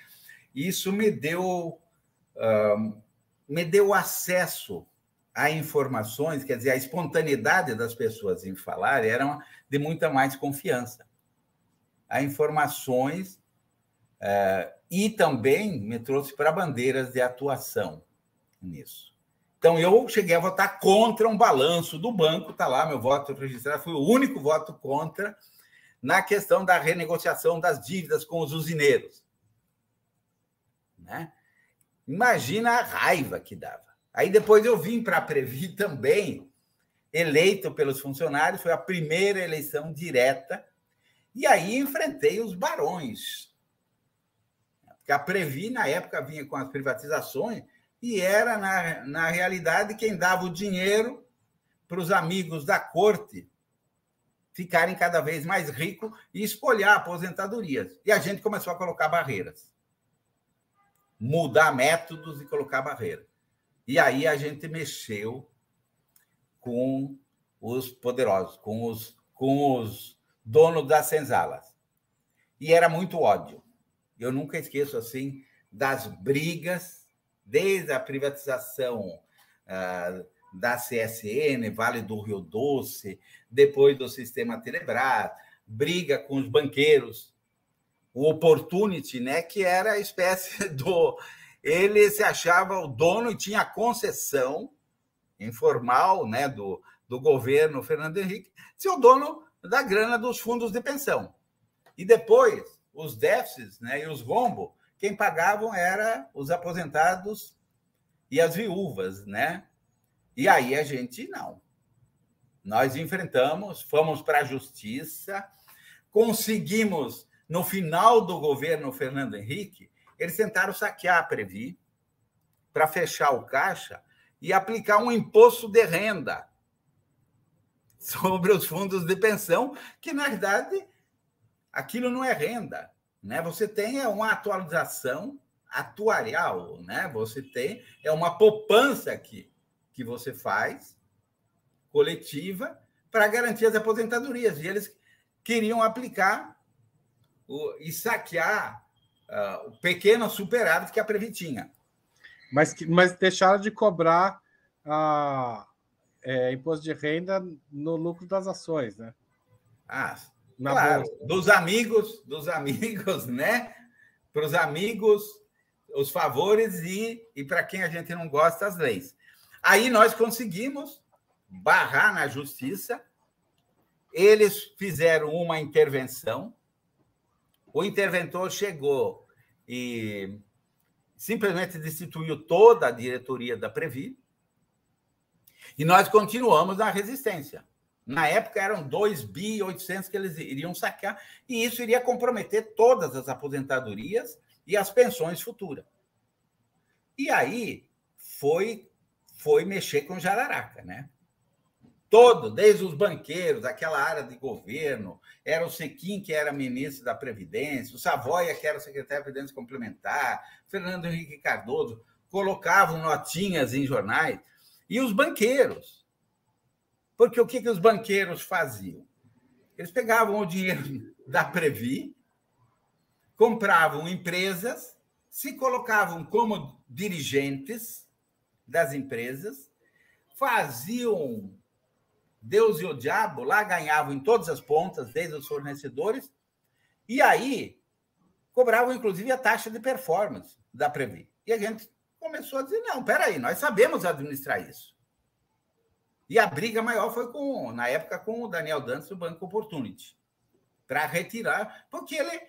isso me deu, uh, me deu acesso a informações, quer dizer, a espontaneidade das pessoas em falar era de muita mais confiança. A informações uh, e também me trouxe para bandeiras de atuação nisso. Então, eu cheguei a votar contra um balanço do banco, está lá meu voto registrado, foi o único voto contra na questão da renegociação das dívidas com os usineiros. Né? Imagina a raiva que dava. Aí depois eu vim para a Previ *laughs* também, eleito pelos funcionários, foi a primeira eleição direta, e aí enfrentei os barões. Porque a Previ, na época, vinha com as privatizações, e era, na, na realidade, quem dava o dinheiro para os amigos da corte ficarem cada vez mais ricos e espolhar aposentadorias. E a gente começou a colocar barreiras. Mudar métodos e colocar barreiras. E aí a gente mexeu com os poderosos, com os, com os donos das senzalas. E era muito ódio. Eu nunca esqueço assim das brigas desde a privatização ah, da CSN, Vale do Rio Doce, depois do sistema Telebrás, briga com os banqueiros, o Opportunity, né, que era a espécie *laughs* do. Ele se achava o dono e tinha concessão informal né, do, do governo Fernando Henrique, ser o dono da grana dos fundos de pensão. E depois, os déficits né, e os rombos quem pagavam era os aposentados e as viúvas, né? E aí a gente não. Nós enfrentamos, fomos para a justiça, conseguimos, no final do governo Fernando Henrique, eles tentaram saquear a Previ para fechar o caixa e aplicar um imposto de renda sobre os fundos de pensão, que na verdade aquilo não é renda, né? Você tem é uma atualização atuarial, né? Você tem é uma poupança aqui que você faz coletiva para garantir as aposentadorias. E eles queriam aplicar o, e saquear uh, o pequeno superávit que a Previ tinha. Mas, mas deixaram de cobrar uh, é, imposto de renda no lucro das ações, né? Ah, na claro, bolsa. dos amigos, dos *laughs* amigos, né? Para os amigos, os favores e, e para quem a gente não gosta, as leis. Aí nós conseguimos barrar na justiça, eles fizeram uma intervenção, o interventor chegou e simplesmente destituiu toda a diretoria da Previ, e nós continuamos na resistência. Na época eram 2 bi 800 que eles iriam saquear, e isso iria comprometer todas as aposentadorias e as pensões futuras. E aí foi foi mexer com jararaca, né? Todo, desde os banqueiros, aquela área de governo, era o Sequim, que era ministro da Previdência, o Savoia, que era secretário de Previdência Complementar, Fernando Henrique Cardoso, colocavam notinhas em jornais, e os banqueiros. Porque o que, que os banqueiros faziam? Eles pegavam o dinheiro *laughs* da Previ, compravam empresas, se colocavam como dirigentes das empresas, faziam Deus e o diabo, lá ganhavam em todas as pontas, desde os fornecedores, e aí cobravam inclusive a taxa de performance da Previ. E a gente começou a dizer: não, peraí, nós sabemos administrar isso. E a briga maior foi com, na época, com o Daniel Dantas do Banco Opportunity, para retirar, porque ele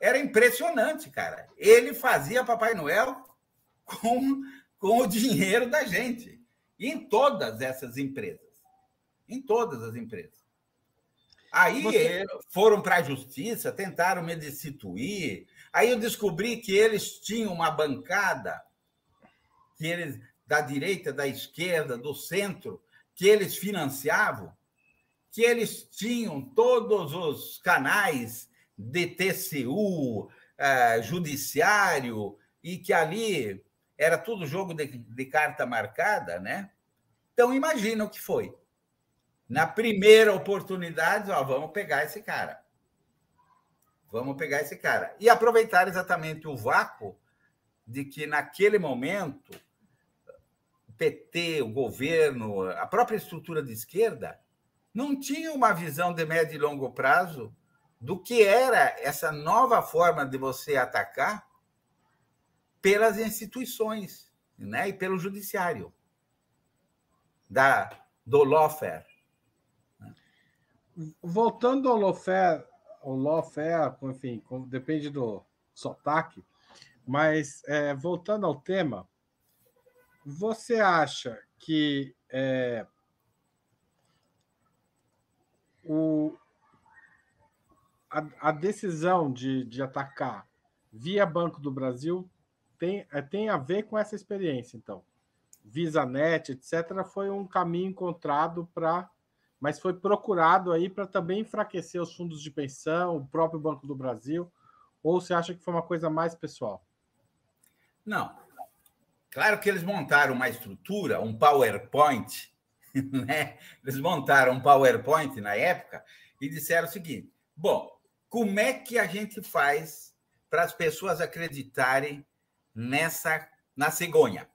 era impressionante, cara. Ele fazia Papai Noel com, com o dinheiro da gente, em todas essas empresas em todas as empresas. Aí Você... foram para a justiça, tentaram me destituir. Aí eu descobri que eles tinham uma bancada, que eles da direita, da esquerda, do centro, que eles financiavam, que eles tinham todos os canais de TCU, eh, judiciário, e que ali era tudo jogo de, de carta marcada, né? Então imagina o que foi. Na primeira oportunidade, ó, vamos pegar esse cara. Vamos pegar esse cara. E aproveitar exatamente o vácuo de que, naquele momento, o PT, o governo, a própria estrutura de esquerda, não tinha uma visão de médio e longo prazo do que era essa nova forma de você atacar pelas instituições né? e pelo judiciário da, do lawfare voltando ao Lofé, o Lofé, enfim, depende do sotaque, mas é, voltando ao tema, você acha que é, o, a, a, decisão de, de atacar via Banco do Brasil tem, é, tem a ver com essa experiência, então? VisaNet, etc., foi um caminho encontrado para mas foi procurado aí para também enfraquecer os fundos de pensão, o próprio Banco do Brasil, ou você acha que foi uma coisa mais pessoal? Não. Claro que eles montaram uma estrutura, um PowerPoint, *laughs* né? Eles montaram um PowerPoint na época e disseram o seguinte: bom, como é que a gente faz para as pessoas acreditarem nessa na cegonha?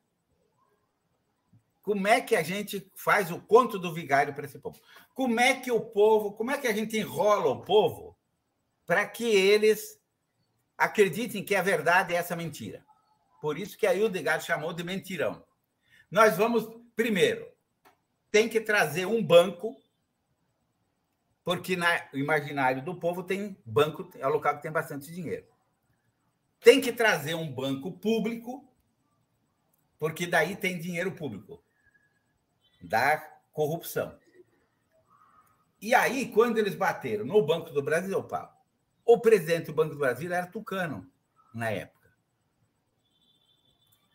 Como é que a gente faz o conto do vigário para esse povo? Como é que o povo, como é que a gente enrola o povo para que eles acreditem que a verdade é essa mentira? Por isso que a Hildegard chamou de mentirão. Nós vamos, primeiro, tem que trazer um banco, porque no imaginário do povo tem banco, é local que tem bastante dinheiro. Tem que trazer um banco público, porque daí tem dinheiro público da corrupção. E aí, quando eles bateram no Banco do Brasil, Paulo, o presidente do Banco do Brasil era tucano na época.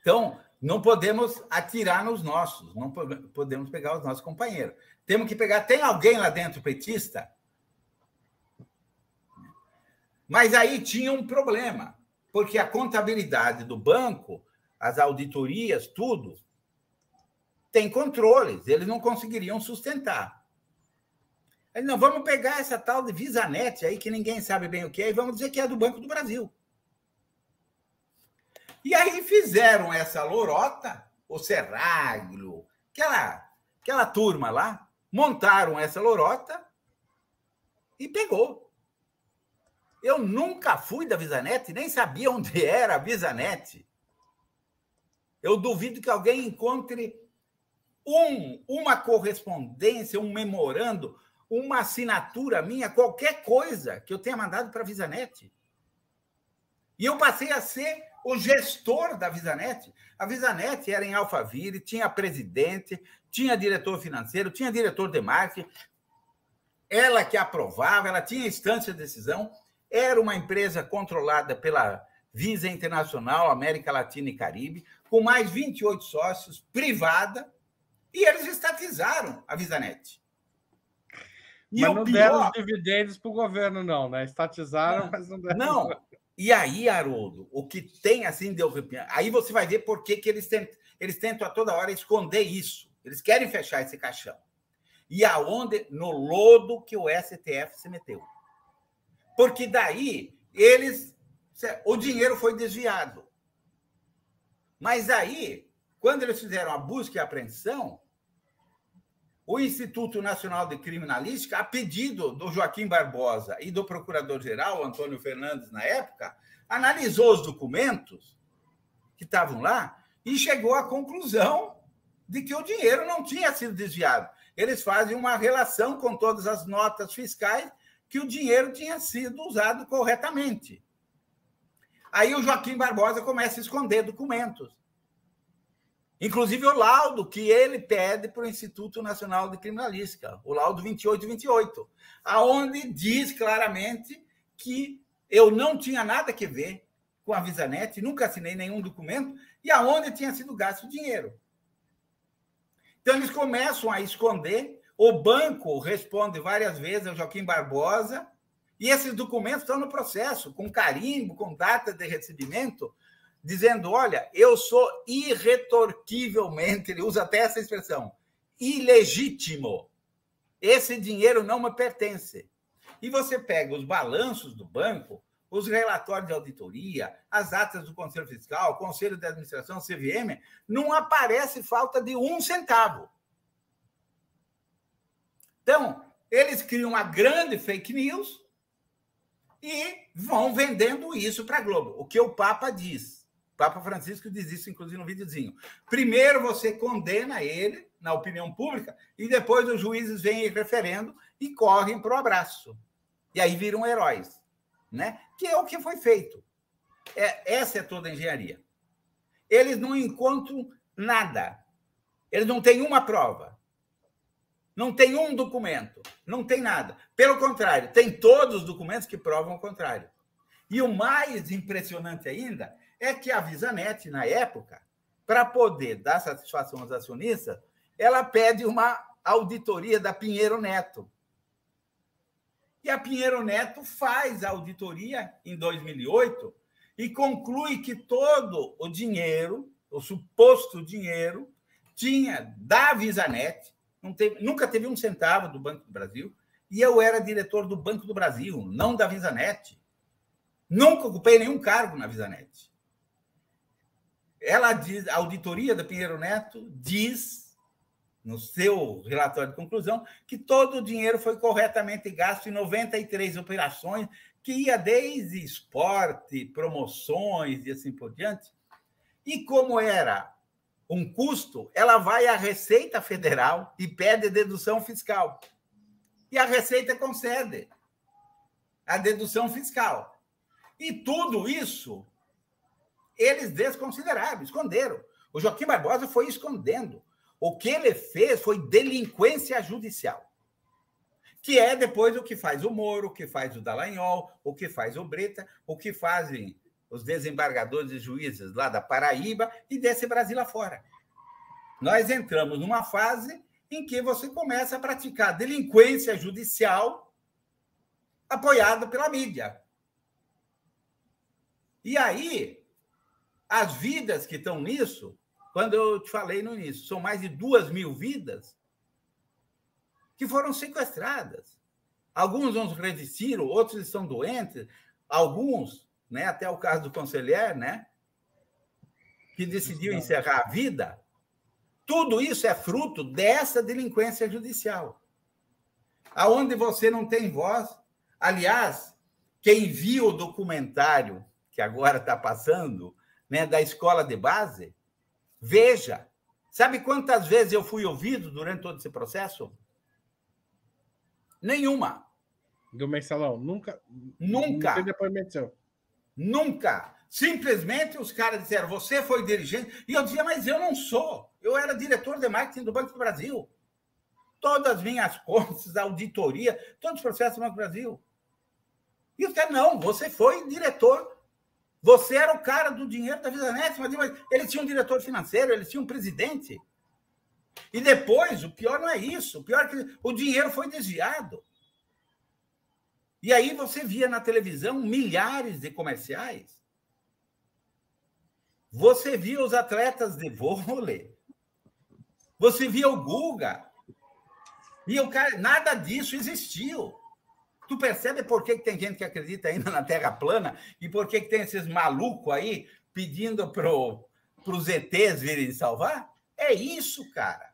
Então, não podemos atirar nos nossos, não podemos pegar os nossos companheiros. Temos que pegar. Tem alguém lá dentro petista? Mas aí tinha um problema, porque a contabilidade do banco, as auditorias, tudo, tem controles, eles não conseguiriam sustentar. Aí, não, vamos pegar essa tal de VisaNet aí, que ninguém sabe bem o que é, e vamos dizer que é do Banco do Brasil. E aí fizeram essa lorota, o Serraglio, aquela, aquela turma lá, montaram essa lorota e pegou. Eu nunca fui da VisaNet, nem sabia onde *laughs* era a VisaNet. Eu duvido que alguém encontre um, uma correspondência, um memorando, uma assinatura minha, qualquer coisa que eu tenha mandado para a VisaNet. E eu passei a ser o gestor da VisaNet. A VisaNet era em Alphaville, tinha presidente, tinha diretor financeiro, tinha diretor de marketing. Ela que aprovava, ela tinha instância de decisão. Era uma empresa controlada pela Visa Internacional, América Latina e Caribe, com mais 28 sócios, privada, E eles estatizaram a Visanet. E mas não pior... deram os dividendos para o governo, não, né? Estatizaram, não, mas não deram. Não. E aí, Haroldo, o que tem assim de aí você vai ver por que, que eles, tentam, eles tentam a toda hora esconder isso. Eles querem fechar esse caixão. E aonde? No lodo que o STF se meteu. Porque daí eles. O dinheiro foi desviado. Mas aí, quando eles fizeram a busca e apreensão, o Instituto Nacional de Criminalística, a pedido do Joaquim Barbosa e do procurador-geral, Antônio Fernandes, na época, analisou os documentos que estavam lá e chegou à conclusão de que o dinheiro não tinha sido desviado. Eles fazem uma relação com todas as notas fiscais que o dinheiro tinha sido usado corretamente. Aí o Joaquim Barbosa começa a esconder documentos. Inclusive o laudo que ele pede para o Instituto Nacional de Criminalística, o laudo 2828, aonde diz claramente que eu não tinha nada que ver com a Visanet, nunca assinei nenhum documento, e aonde tinha sido gasto dinheiro. Então eles começam a esconder, o banco responde várias vezes ao Joaquim Barbosa, e esses documentos estão no processo, com carimbo, com data de recebimento, dizendo: olha, eu sou irretorquivelmente, ele usa até essa expressão, ilegítimo. Esse dinheiro não me pertence. E você pega os balanços do banco, os relatórios de auditoria, as atas do Conselho Fiscal, Conselho de Administração, CVM, não aparece falta de um centavo. Então, eles criam uma grande fake news e vão vendendo isso para a Globo. O que o Papa diz Papa Francisco diz isso, inclusive, no videozinho. Primeiro você condena ele na opinião pública e depois os juízes vêm referendo e correm para o abraço. E aí viram heróis, né? Que é o que foi feito. É, essa é toda a engenharia. Eles não encontram nada. Eles não têm uma prova. Não tem um documento. Não tem nada. Pelo contrário, tem todos os documentos que provam o contrário. E o mais impressionante ainda é que a Visanet, na época, para poder dar satisfação aos acionistas, ela pede uma auditoria da Pinheiro Neto. E a Pinheiro Neto faz a auditoria em 2008 e conclui que todo o dinheiro, o suposto dinheiro, tinha da Visanet, teve, nunca teve um centavo do Banco do Brasil, e eu era diretor do Banco do Brasil, não da Visanet. Nunca ocupei nenhum cargo na Visanet. Ela diz, a auditoria da Pinheiro Neto diz, no seu relatório de conclusão, que todo o dinheiro foi corretamente gasto em 93 operações, que ia desde esporte, promoções e assim por diante. E como era um custo, ela vai à Receita Federal e pede dedução fiscal. E a Receita concede a dedução fiscal. E tudo isso eles desconsideraram, esconderam. O Joaquim Barbosa foi escondendo. O que ele fez foi delinquência judicial. Que é depois o que faz o Moro, o que faz o Dallagnol, o que faz o Breta, o que fazem os desembargadores e juízes lá da Paraíba e desse Brasil afora. Nós entramos numa fase em que você começa a praticar delinquência judicial apoiada pela mídia. E aí, as vidas que estão nisso, quando eu te falei no início, são mais de duas mil vidas que foram sequestradas. Alguns não resistiram, outros estão doentes, alguns, né, até o caso do conselheiro, né, que decidiu encerrar a vida. Tudo isso é fruto dessa delinquência judicial. Aonde você não tem voz. Aliás, quem viu o documentário que agora está passando, né, da escola de base, veja. Sabe quantas vezes eu fui ouvido durante todo esse processo? Nenhuma. Do mensalão? Nunca? Nunca. Não depoimento. Nunca. Simplesmente os caras disseram, você foi dirigente. E eu dizia, mas eu não sou. Eu era diretor de marketing do Banco do Brasil. Todas as minhas contas, auditoria, todos os processos do Banco do Brasil. E os caras, não, você foi diretor você era o cara do dinheiro da VisaNet, mas eles tinham um diretor financeiro, eles tinham um presidente. E depois, o pior não é isso. O pior é que o dinheiro foi desviado. E aí você via na televisão milhares de comerciais. Você via os atletas de vôlei. Você via o Guga. E o cara, nada disso existiu. Tu percebe por que, que tem gente que acredita ainda na Terra plana e por que, que tem esses malucos aí pedindo para os ETs virem salvar? É isso, cara.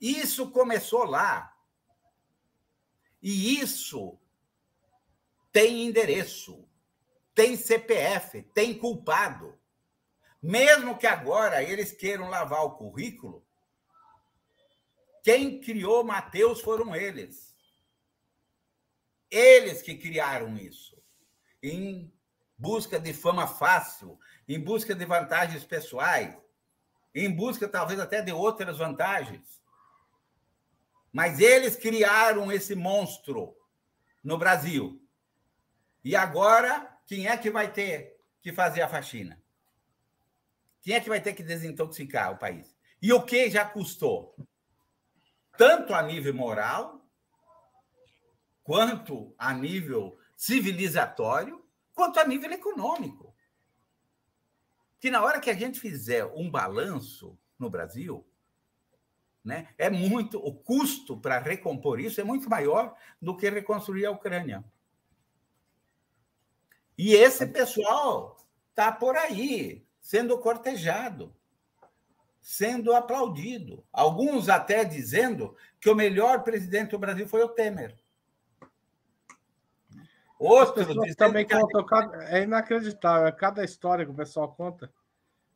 Isso começou lá. E isso tem endereço, tem CPF, tem culpado. Mesmo que agora eles queiram lavar o currículo, quem criou Mateus foram eles. Eles que criaram isso. Em busca de fama fácil, em busca de vantagens pessoais, em busca talvez até de outras vantagens. Mas eles criaram esse monstro no Brasil. E agora, quem é que vai ter que fazer a faxina? Quem é que vai ter que desintoxicar o país? E o que já custou? Tanto a nível moral, quanto a nível civilizatório, quanto a nível econômico. Que na hora que a gente fizer um balanço no Brasil, né, é muito o custo para recompor isso é muito maior do que reconstruir a Ucrânia. E esse pessoal está por aí, sendo cortejado, sendo aplaudido. Alguns até dizendo que o melhor presidente do Brasil foi o Temer. Outros também que... contam, é inacreditável, é cada história que o pessoal conta.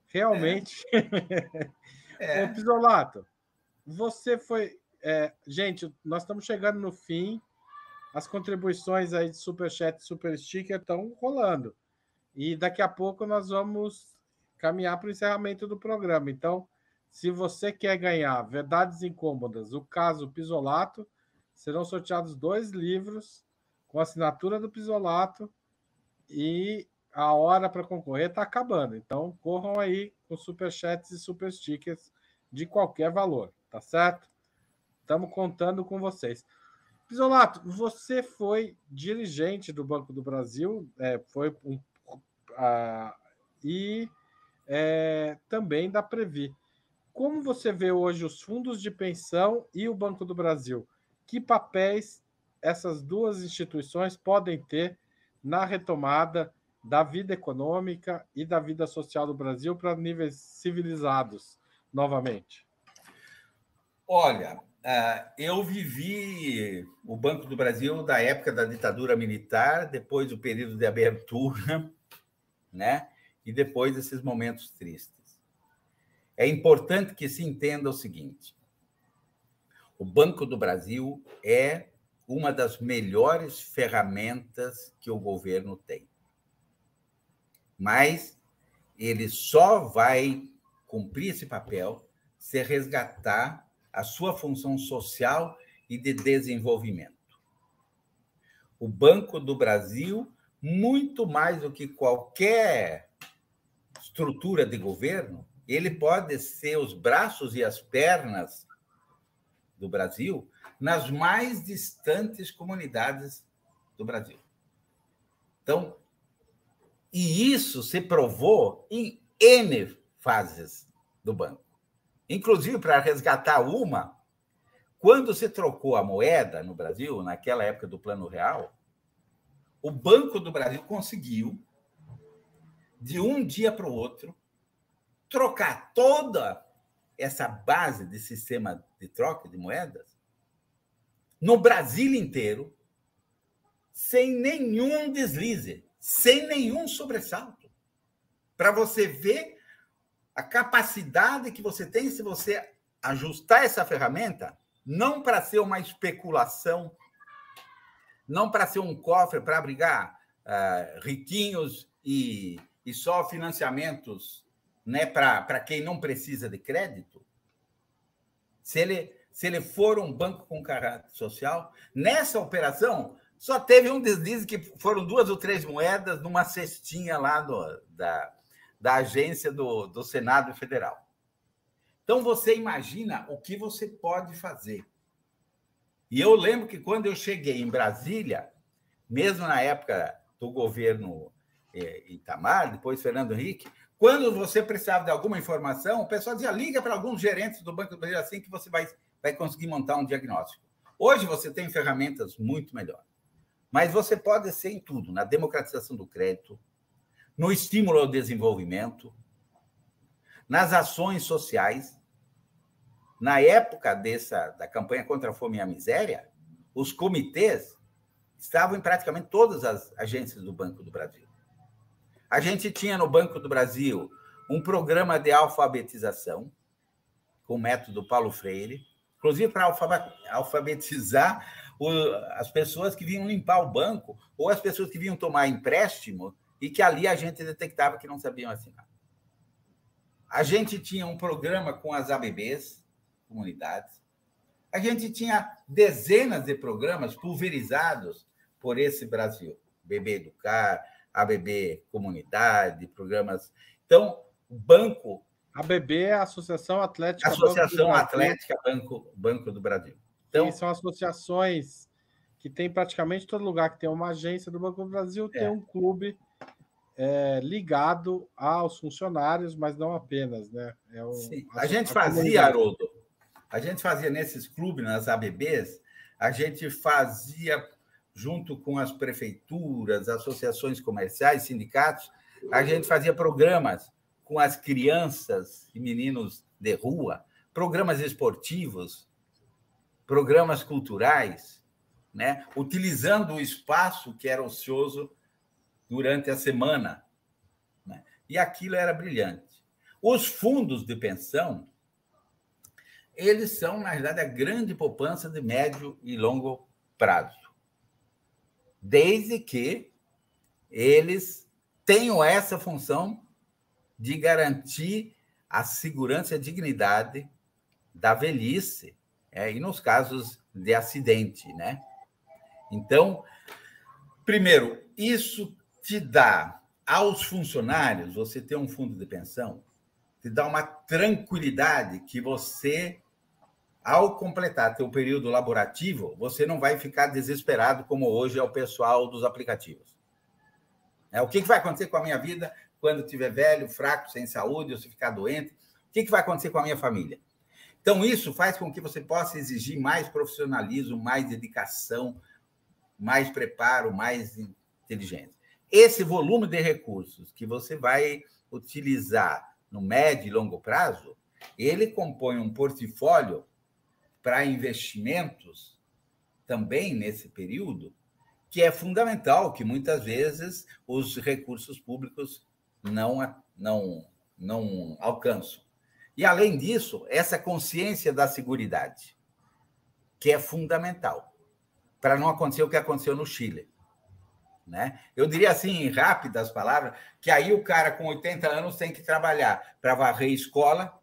Realmente. É. é. *laughs* Ô, Pisolato, você foi. É, gente, nós estamos chegando no fim as contribuições aí de Superchat e Super Sticker estão rolando. E daqui a pouco nós vamos caminhar para o encerramento do programa. Então, se você quer ganhar Verdades Incômodas, o caso Pisolato, serão sorteados dois livros com assinatura do Pisolato e a hora para concorrer está acabando. Então, corram aí com superchats e super stickers de qualquer valor, tá certo? Estamos contando com vocês. Pisolato, você foi dirigente do Banco do Brasil, é, foi um, e é, também da Previ. Como você vê hoje os fundos de pensão e o Banco do Brasil? Que papéis essas duas instituições podem ter na retomada da vida econômica e da vida social do Brasil para níveis civilizados novamente? Olha, Uh, eu vivi o Banco do Brasil da época da ditadura militar, depois do período de abertura, *laughs* né? E depois desses momentos tristes. É importante que se entenda o seguinte: o Banco do Brasil é uma das melhores ferramentas que o governo tem. Mas ele só vai cumprir esse papel se resgatar a sua função social e de desenvolvimento. O Banco do Brasil, muito mais do que qualquer estrutura de governo, ele pode ser os braços e as pernas do Brasil nas mais distantes comunidades do Brasil. Então, e isso se provou em N fases do banco. Inclusive, para resgatar uma, quando se trocou a moeda no Brasil, naquela época do Plano Real, o Banco do Brasil conseguiu, de um dia para o outro, trocar toda essa base de sistema de troca de moedas no Brasil inteiro, sem nenhum deslize, sem nenhum sobressalto. Para você ver a capacidade que você tem se você ajustar essa ferramenta, não para ser uma especulação, não para ser um cofre para abrigar uh, riquinhos e, e só financiamentos né, para quem não precisa de crédito. Se ele, se ele for um banco com caráter social, nessa operação só teve um deslize que foram duas ou três moedas numa cestinha lá do, da, da agência do, do Senado Federal. Então você imagina o que você pode fazer. E eu lembro que quando eu cheguei em Brasília, mesmo na época do governo eh, Itamar, depois Fernando Henrique, quando você precisava de alguma informação, o pessoal dizia: liga para alguns gerentes do Banco do Brasil assim que você vai, vai conseguir montar um diagnóstico. Hoje você tem ferramentas muito melhores. Mas você pode ser em tudo, na democratização do crédito, no estímulo ao desenvolvimento, nas ações sociais. Na época dessa da campanha contra a fome e a miséria, os comitês estavam em praticamente todas as agências do Banco do Brasil. A gente tinha no Banco do Brasil um programa de alfabetização com o método Paulo Freire, inclusive para alfabetizar as pessoas que vinham limpar o banco ou as pessoas que vinham tomar empréstimo e que ali a gente detectava que não sabiam assinar. A gente tinha um programa com as ABBs, comunidades. A gente tinha dezenas de programas pulverizados por esse Brasil. BB Educar, ABB Comunidade, programas. Então, o banco. ABB é a Associação Atlética Associação Banco Atlética Banco, banco do Brasil. Então, são associações que tem praticamente todo lugar que tem uma agência do Banco do Brasil, é. tem um clube é, ligado aos funcionários, mas não apenas, né? É o, a, a, gente a fazia, Haroldo, a gente fazia nesses clubes, nas ABBs, a gente fazia junto com as prefeituras, associações comerciais, sindicatos, a gente fazia programas com as crianças e meninos de rua, programas esportivos, programas culturais, né? utilizando o espaço que era ocioso durante a semana. Né? E aquilo era brilhante. Os fundos de pensão, eles são, na verdade, a grande poupança de médio e longo prazo desde que eles tenham essa função de garantir a segurança e a dignidade da velhice, é, e nos casos de acidente, né? Então, primeiro, isso te dá aos funcionários, você ter um fundo de pensão, te dá uma tranquilidade que você ao completar teu período laborativo, você não vai ficar desesperado como hoje é o pessoal dos aplicativos. É, o que, que vai acontecer com a minha vida quando estiver velho, fraco, sem saúde, ou se ficar doente? O que, que vai acontecer com a minha família? Então, isso faz com que você possa exigir mais profissionalismo, mais dedicação, mais preparo, mais inteligência. Esse volume de recursos que você vai utilizar no médio e longo prazo, ele compõe um portfólio para investimentos também nesse período, que é fundamental, que muitas vezes os recursos públicos não, não, não alcançam. E, além disso, essa consciência da seguridade, que é fundamental, para não acontecer o que aconteceu no Chile. Né? Eu diria assim, em rápidas palavras, que aí o cara com 80 anos tem que trabalhar para varrer escola,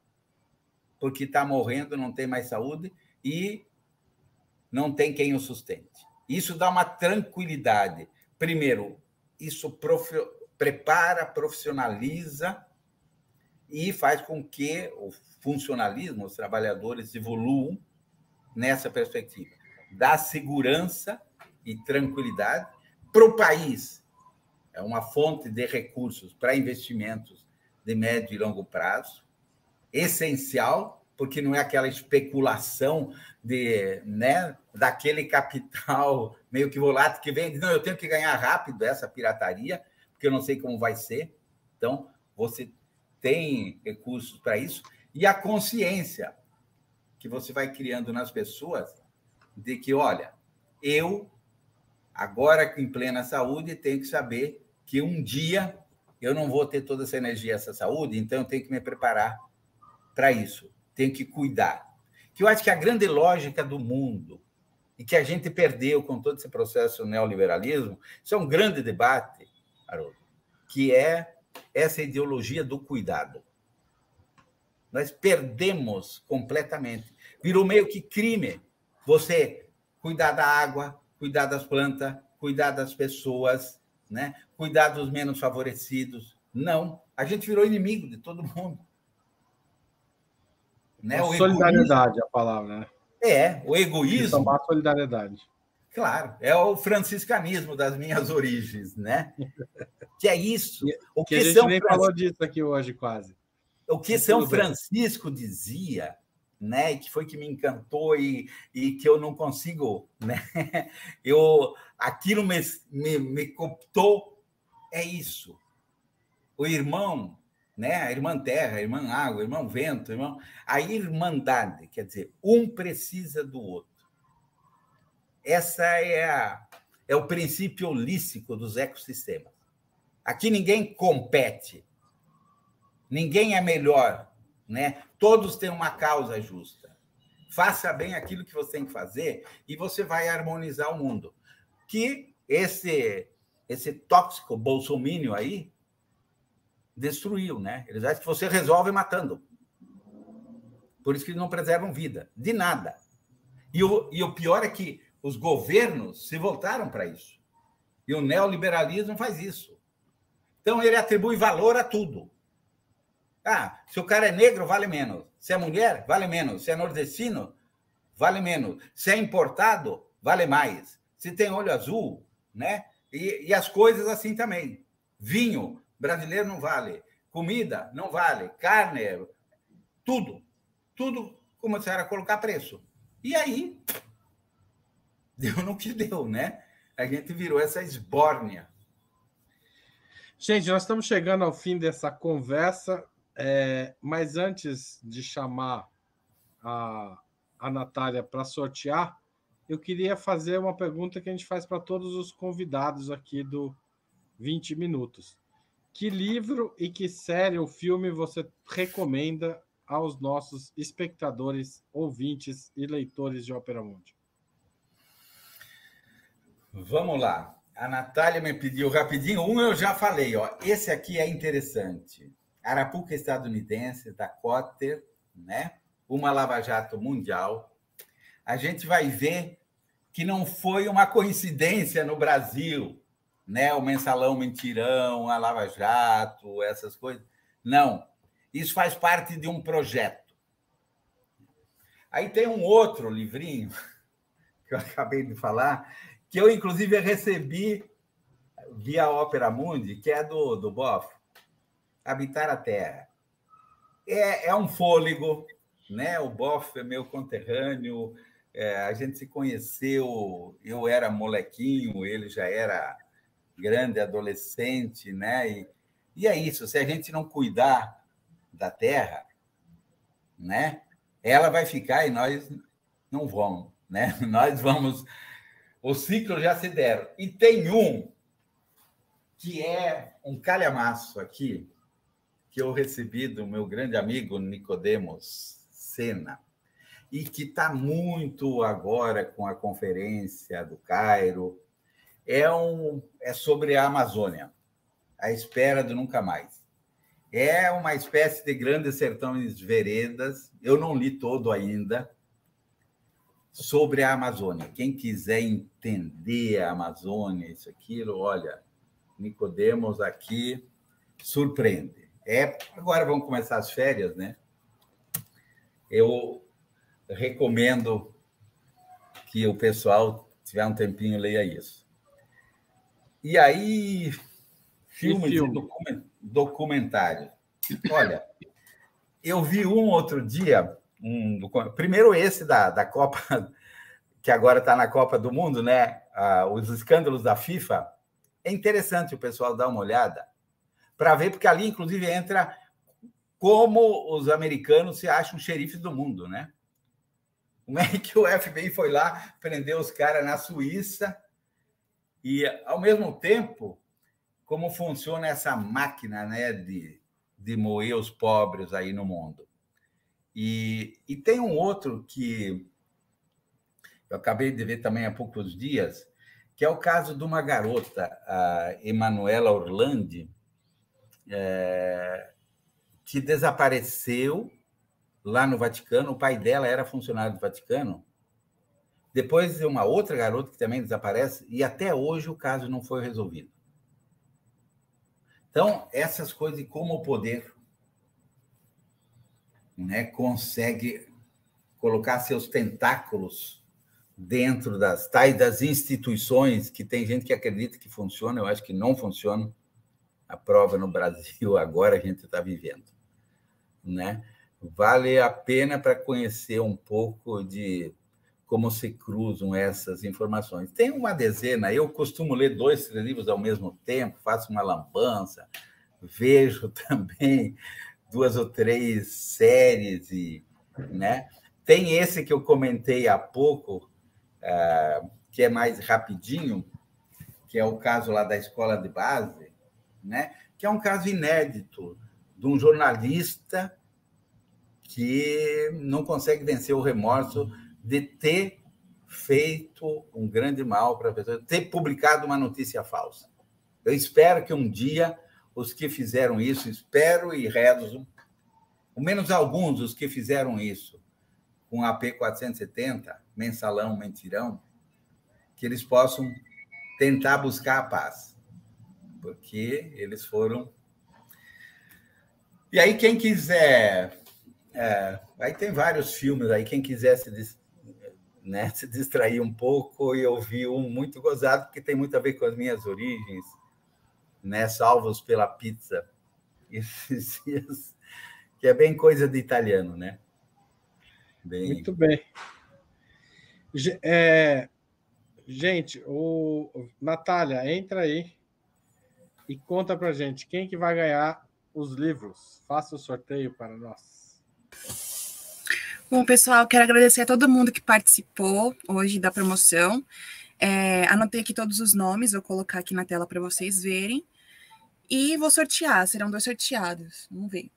porque está morrendo, não tem mais saúde, e não tem quem o sustente. Isso dá uma tranquilidade. Primeiro, isso prof... prepara, profissionaliza e faz com que o funcionalismo, os trabalhadores evoluam nessa perspectiva. Dá segurança e tranquilidade para o país. É uma fonte de recursos para investimentos de médio e longo prazo, essencial porque não é aquela especulação de, né, daquele capital *laughs* meio que volátil que vem, não, eu tenho que ganhar rápido essa pirataria, porque eu não sei como vai ser. Então, você tem recursos para isso. E a consciência que você vai criando nas pessoas de que, olha, eu agora em plena saúde tenho que saber que um dia eu não vou ter toda essa energia, essa saúde, então eu tenho que me preparar para isso tem que cuidar. Que eu acho que a grande lógica do mundo e que a gente perdeu com todo esse processo neoliberalismo, isso é um grande debate, Haroldo, que é essa ideologia do cuidado. Nós perdemos completamente. Virou meio que crime você cuidar da água, cuidar das plantas, cuidar das pessoas, né? cuidar dos menos favorecidos. Não, a gente virou inimigo de todo mundo. Né? O solidariedade egoísmo, é a palavra, né? É, o egoísmo. Tomar solidariedade. Claro, é o franciscanismo das minhas *laughs* origens, né? Que é isso. O que, que a gente São nem Francisco... falou disso aqui hoje, quase. O que São Francisco dizia, né? Que foi que me encantou e, e que eu não consigo, né? *laughs* Eu, aquilo me, me, me cooptou, é isso. O irmão, né? A irmã terra, a irmã água, irmão vento, irmão... a irmandade, quer dizer, um precisa do outro. Essa é, a, é o princípio holístico dos ecossistemas. Aqui ninguém compete, ninguém é melhor, né? Todos têm uma causa justa. Faça bem aquilo que você tem que fazer e você vai harmonizar o mundo. Que esse esse tóxico bolsomínio aí destruiu, né? Eles acham que você resolve matando. Por isso que eles não preservam vida, de nada. E o, e o pior é que os governos se voltaram para isso. E o neoliberalismo faz isso. Então, ele atribui valor a tudo. Ah, se o cara é negro, vale menos. Se é mulher, vale menos. Se é nordestino, vale menos. Se é importado, vale mais. Se tem olho azul, né? E, e as coisas assim também. Vinho, brasileiro não vale. Comida, não vale. Carne, tudo. Tudo começaram a colocar preço. E aí, *laughs* deu no que deu, né? A gente virou essa esbórnia. Gente, nós estamos chegando ao fim dessa conversa, é, mas antes de chamar a, a Natália para sortear, eu queria fazer uma pergunta que a gente faz para todos os convidados aqui do 20 Minutos. Que livro e que série ou filme você recomenda aos nossos espectadores, ouvintes e leitores de Ópera Mundi? Vamos lá. A Natália me pediu rapidinho. Um eu já falei, ó. Esse aqui é interessante. Arapuca estadunidense, da Cotter, né? Uma lava-jato mundial. A gente vai ver que não foi uma coincidência no Brasil, né? O mensalão mentirão, a lava-jato, essas coisas. Não. Isso faz parte de um projeto. Aí tem um outro livrinho *laughs* que eu acabei de falar, que eu, inclusive, recebi via Ópera Mundi, que é do, do Boff, Habitar a Terra. É, é um fôlego, né? O Boff é meu conterrâneo, é, a gente se conheceu, eu era molequinho, ele já era grande adolescente, né? E, e é isso, se a gente não cuidar da terra, né? Ela vai ficar e nós não vamos, né? *laughs* Nós vamos os ciclos já se deram. E tem um que é um calhamaço aqui, que eu recebi do meu grande amigo Nicodemos Sena, e que está muito agora com a conferência do Cairo. É, um, é sobre a Amazônia, a espera do nunca mais. É uma espécie de grandes sertões veredas. Eu não li todo ainda, sobre a Amazônia. Quem quiser entender a Amazônia, isso, aquilo, olha, Nicodemos aqui surpreende. É, agora vão começar as férias, né? Eu recomendo que o pessoal tiver um tempinho leia isso. E aí, filmes e, filme? e documentários. Olha, eu vi um outro dia um, primeiro esse da, da Copa, *laughs* que agora está na Copa do Mundo, né? Ah, os escândalos da FIFA. É interessante o pessoal dar uma olhada para ver, porque ali, inclusive, entra como os americanos se acham xerifes do mundo, né? Como é que o FBI foi lá prender os caras na Suíça e, ao mesmo tempo, como funciona essa máquina né, de, de moer os pobres aí no mundo. E, e tem um outro que eu acabei de ver também há poucos dias, que é o caso de uma garota, a Emanuela Orlandi, é, que desapareceu lá no Vaticano. O pai dela era funcionário do Vaticano. Depois, uma outra garota que também desaparece, e até hoje o caso não foi resolvido. Então, essas coisas, como o poder né, consegue colocar seus tentáculos dentro das tais das instituições que tem gente que acredita que funciona, eu acho que não funciona. A prova no Brasil *laughs* agora a gente está vivendo, né? Vale a pena para conhecer um pouco de como se cruzam essas informações. Tem uma dezena, eu costumo ler dois, três livros ao mesmo tempo, faço uma lambança, vejo *laughs* também duas ou três séries e, né? Tem esse que eu comentei há pouco, uh, que é mais rapidinho, que é o caso lá da escola de base, né? Que é um caso inédito de um jornalista que não consegue vencer o remorso de ter feito um grande mal para a pessoa, ter publicado uma notícia falsa. Eu espero que um dia os que fizeram isso, espero e rezo, ao menos alguns dos que fizeram isso com a AP 470, mensalão, mentirão, que eles possam tentar buscar a paz, porque eles foram. E aí, quem quiser. É, aí tem vários filmes aí, quem quiser se, né, *laughs* se distrair um pouco e ouvir um muito gozado, que tem muito a ver com as minhas origens né? Salvos pela pizza. *laughs* Que é bem coisa de italiano, né? Bem... Muito bem. É, gente, o Natália, entra aí e conta para gente quem que vai ganhar os livros. Faça o sorteio para nós. Bom, pessoal, quero agradecer a todo mundo que participou hoje da promoção. É, anotei aqui todos os nomes, vou colocar aqui na tela para vocês verem. E vou sortear, serão dois sorteados. Vamos ver.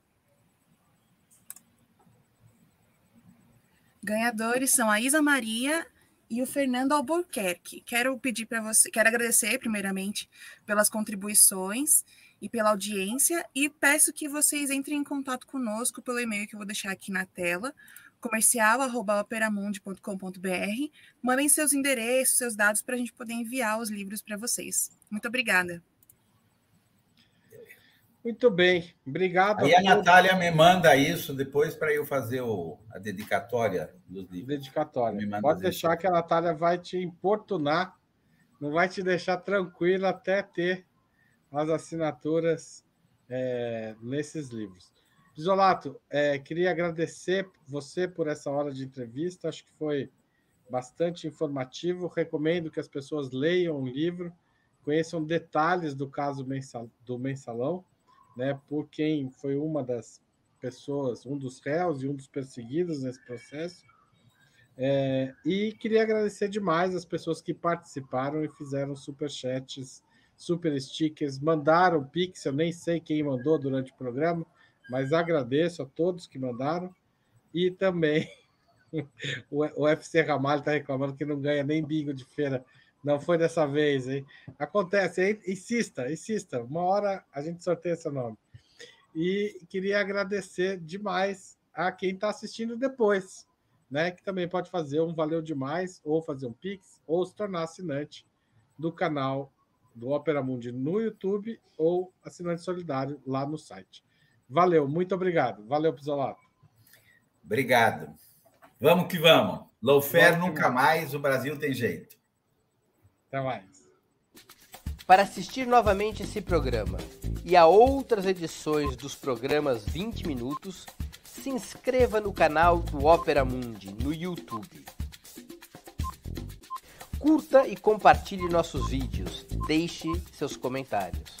Ganhadores são a Isa Maria e o Fernando Albuquerque. Quero pedir para você, quero agradecer primeiramente pelas contribuições e pela audiência e peço que vocês entrem em contato conosco pelo e-mail que eu vou deixar aqui na tela, comercial@operamundi.com.br. Mandem seus endereços, seus dados para a gente poder enviar os livros para vocês. Muito obrigada. Muito bem, obrigado. Aí a, a Natália me manda isso depois para eu fazer o, a dedicatória dos livros. Dedicatória. Pode deixar que a Natália vai te importunar, não vai te deixar tranquila até ter as assinaturas é, nesses livros. Isolato, é, queria agradecer você por essa hora de entrevista, acho que foi bastante informativo. Recomendo que as pessoas leiam o livro, conheçam detalhes do caso do mensalão né, por quem foi uma das pessoas, um dos réus e um dos perseguidos nesse processo. É, e queria agradecer demais as pessoas que participaram e fizeram super chats, super stickers, mandaram pix, eu nem sei quem mandou durante o programa, mas agradeço a todos que mandaram. E também *laughs* o UFC Ramalho está reclamando que não ganha nem bingo de feira não foi dessa vez, hein? Acontece, hein? insista, insista. Uma hora a gente sorteia esse nome. E queria agradecer demais a quem está assistindo depois, né? Que também pode fazer um valeu demais, ou fazer um Pix, ou se tornar assinante do canal do Opera Mundi no YouTube ou assinante solidário lá no site. Valeu, muito obrigado. Valeu, Pisolato. Obrigado. Vamos que vamos. Loufer nunca mais, o Brasil tem jeito. Até mais. Para assistir novamente esse programa e a outras edições dos programas 20 Minutos, se inscreva no canal do Opera Mundi no YouTube. Curta e compartilhe nossos vídeos, deixe seus comentários.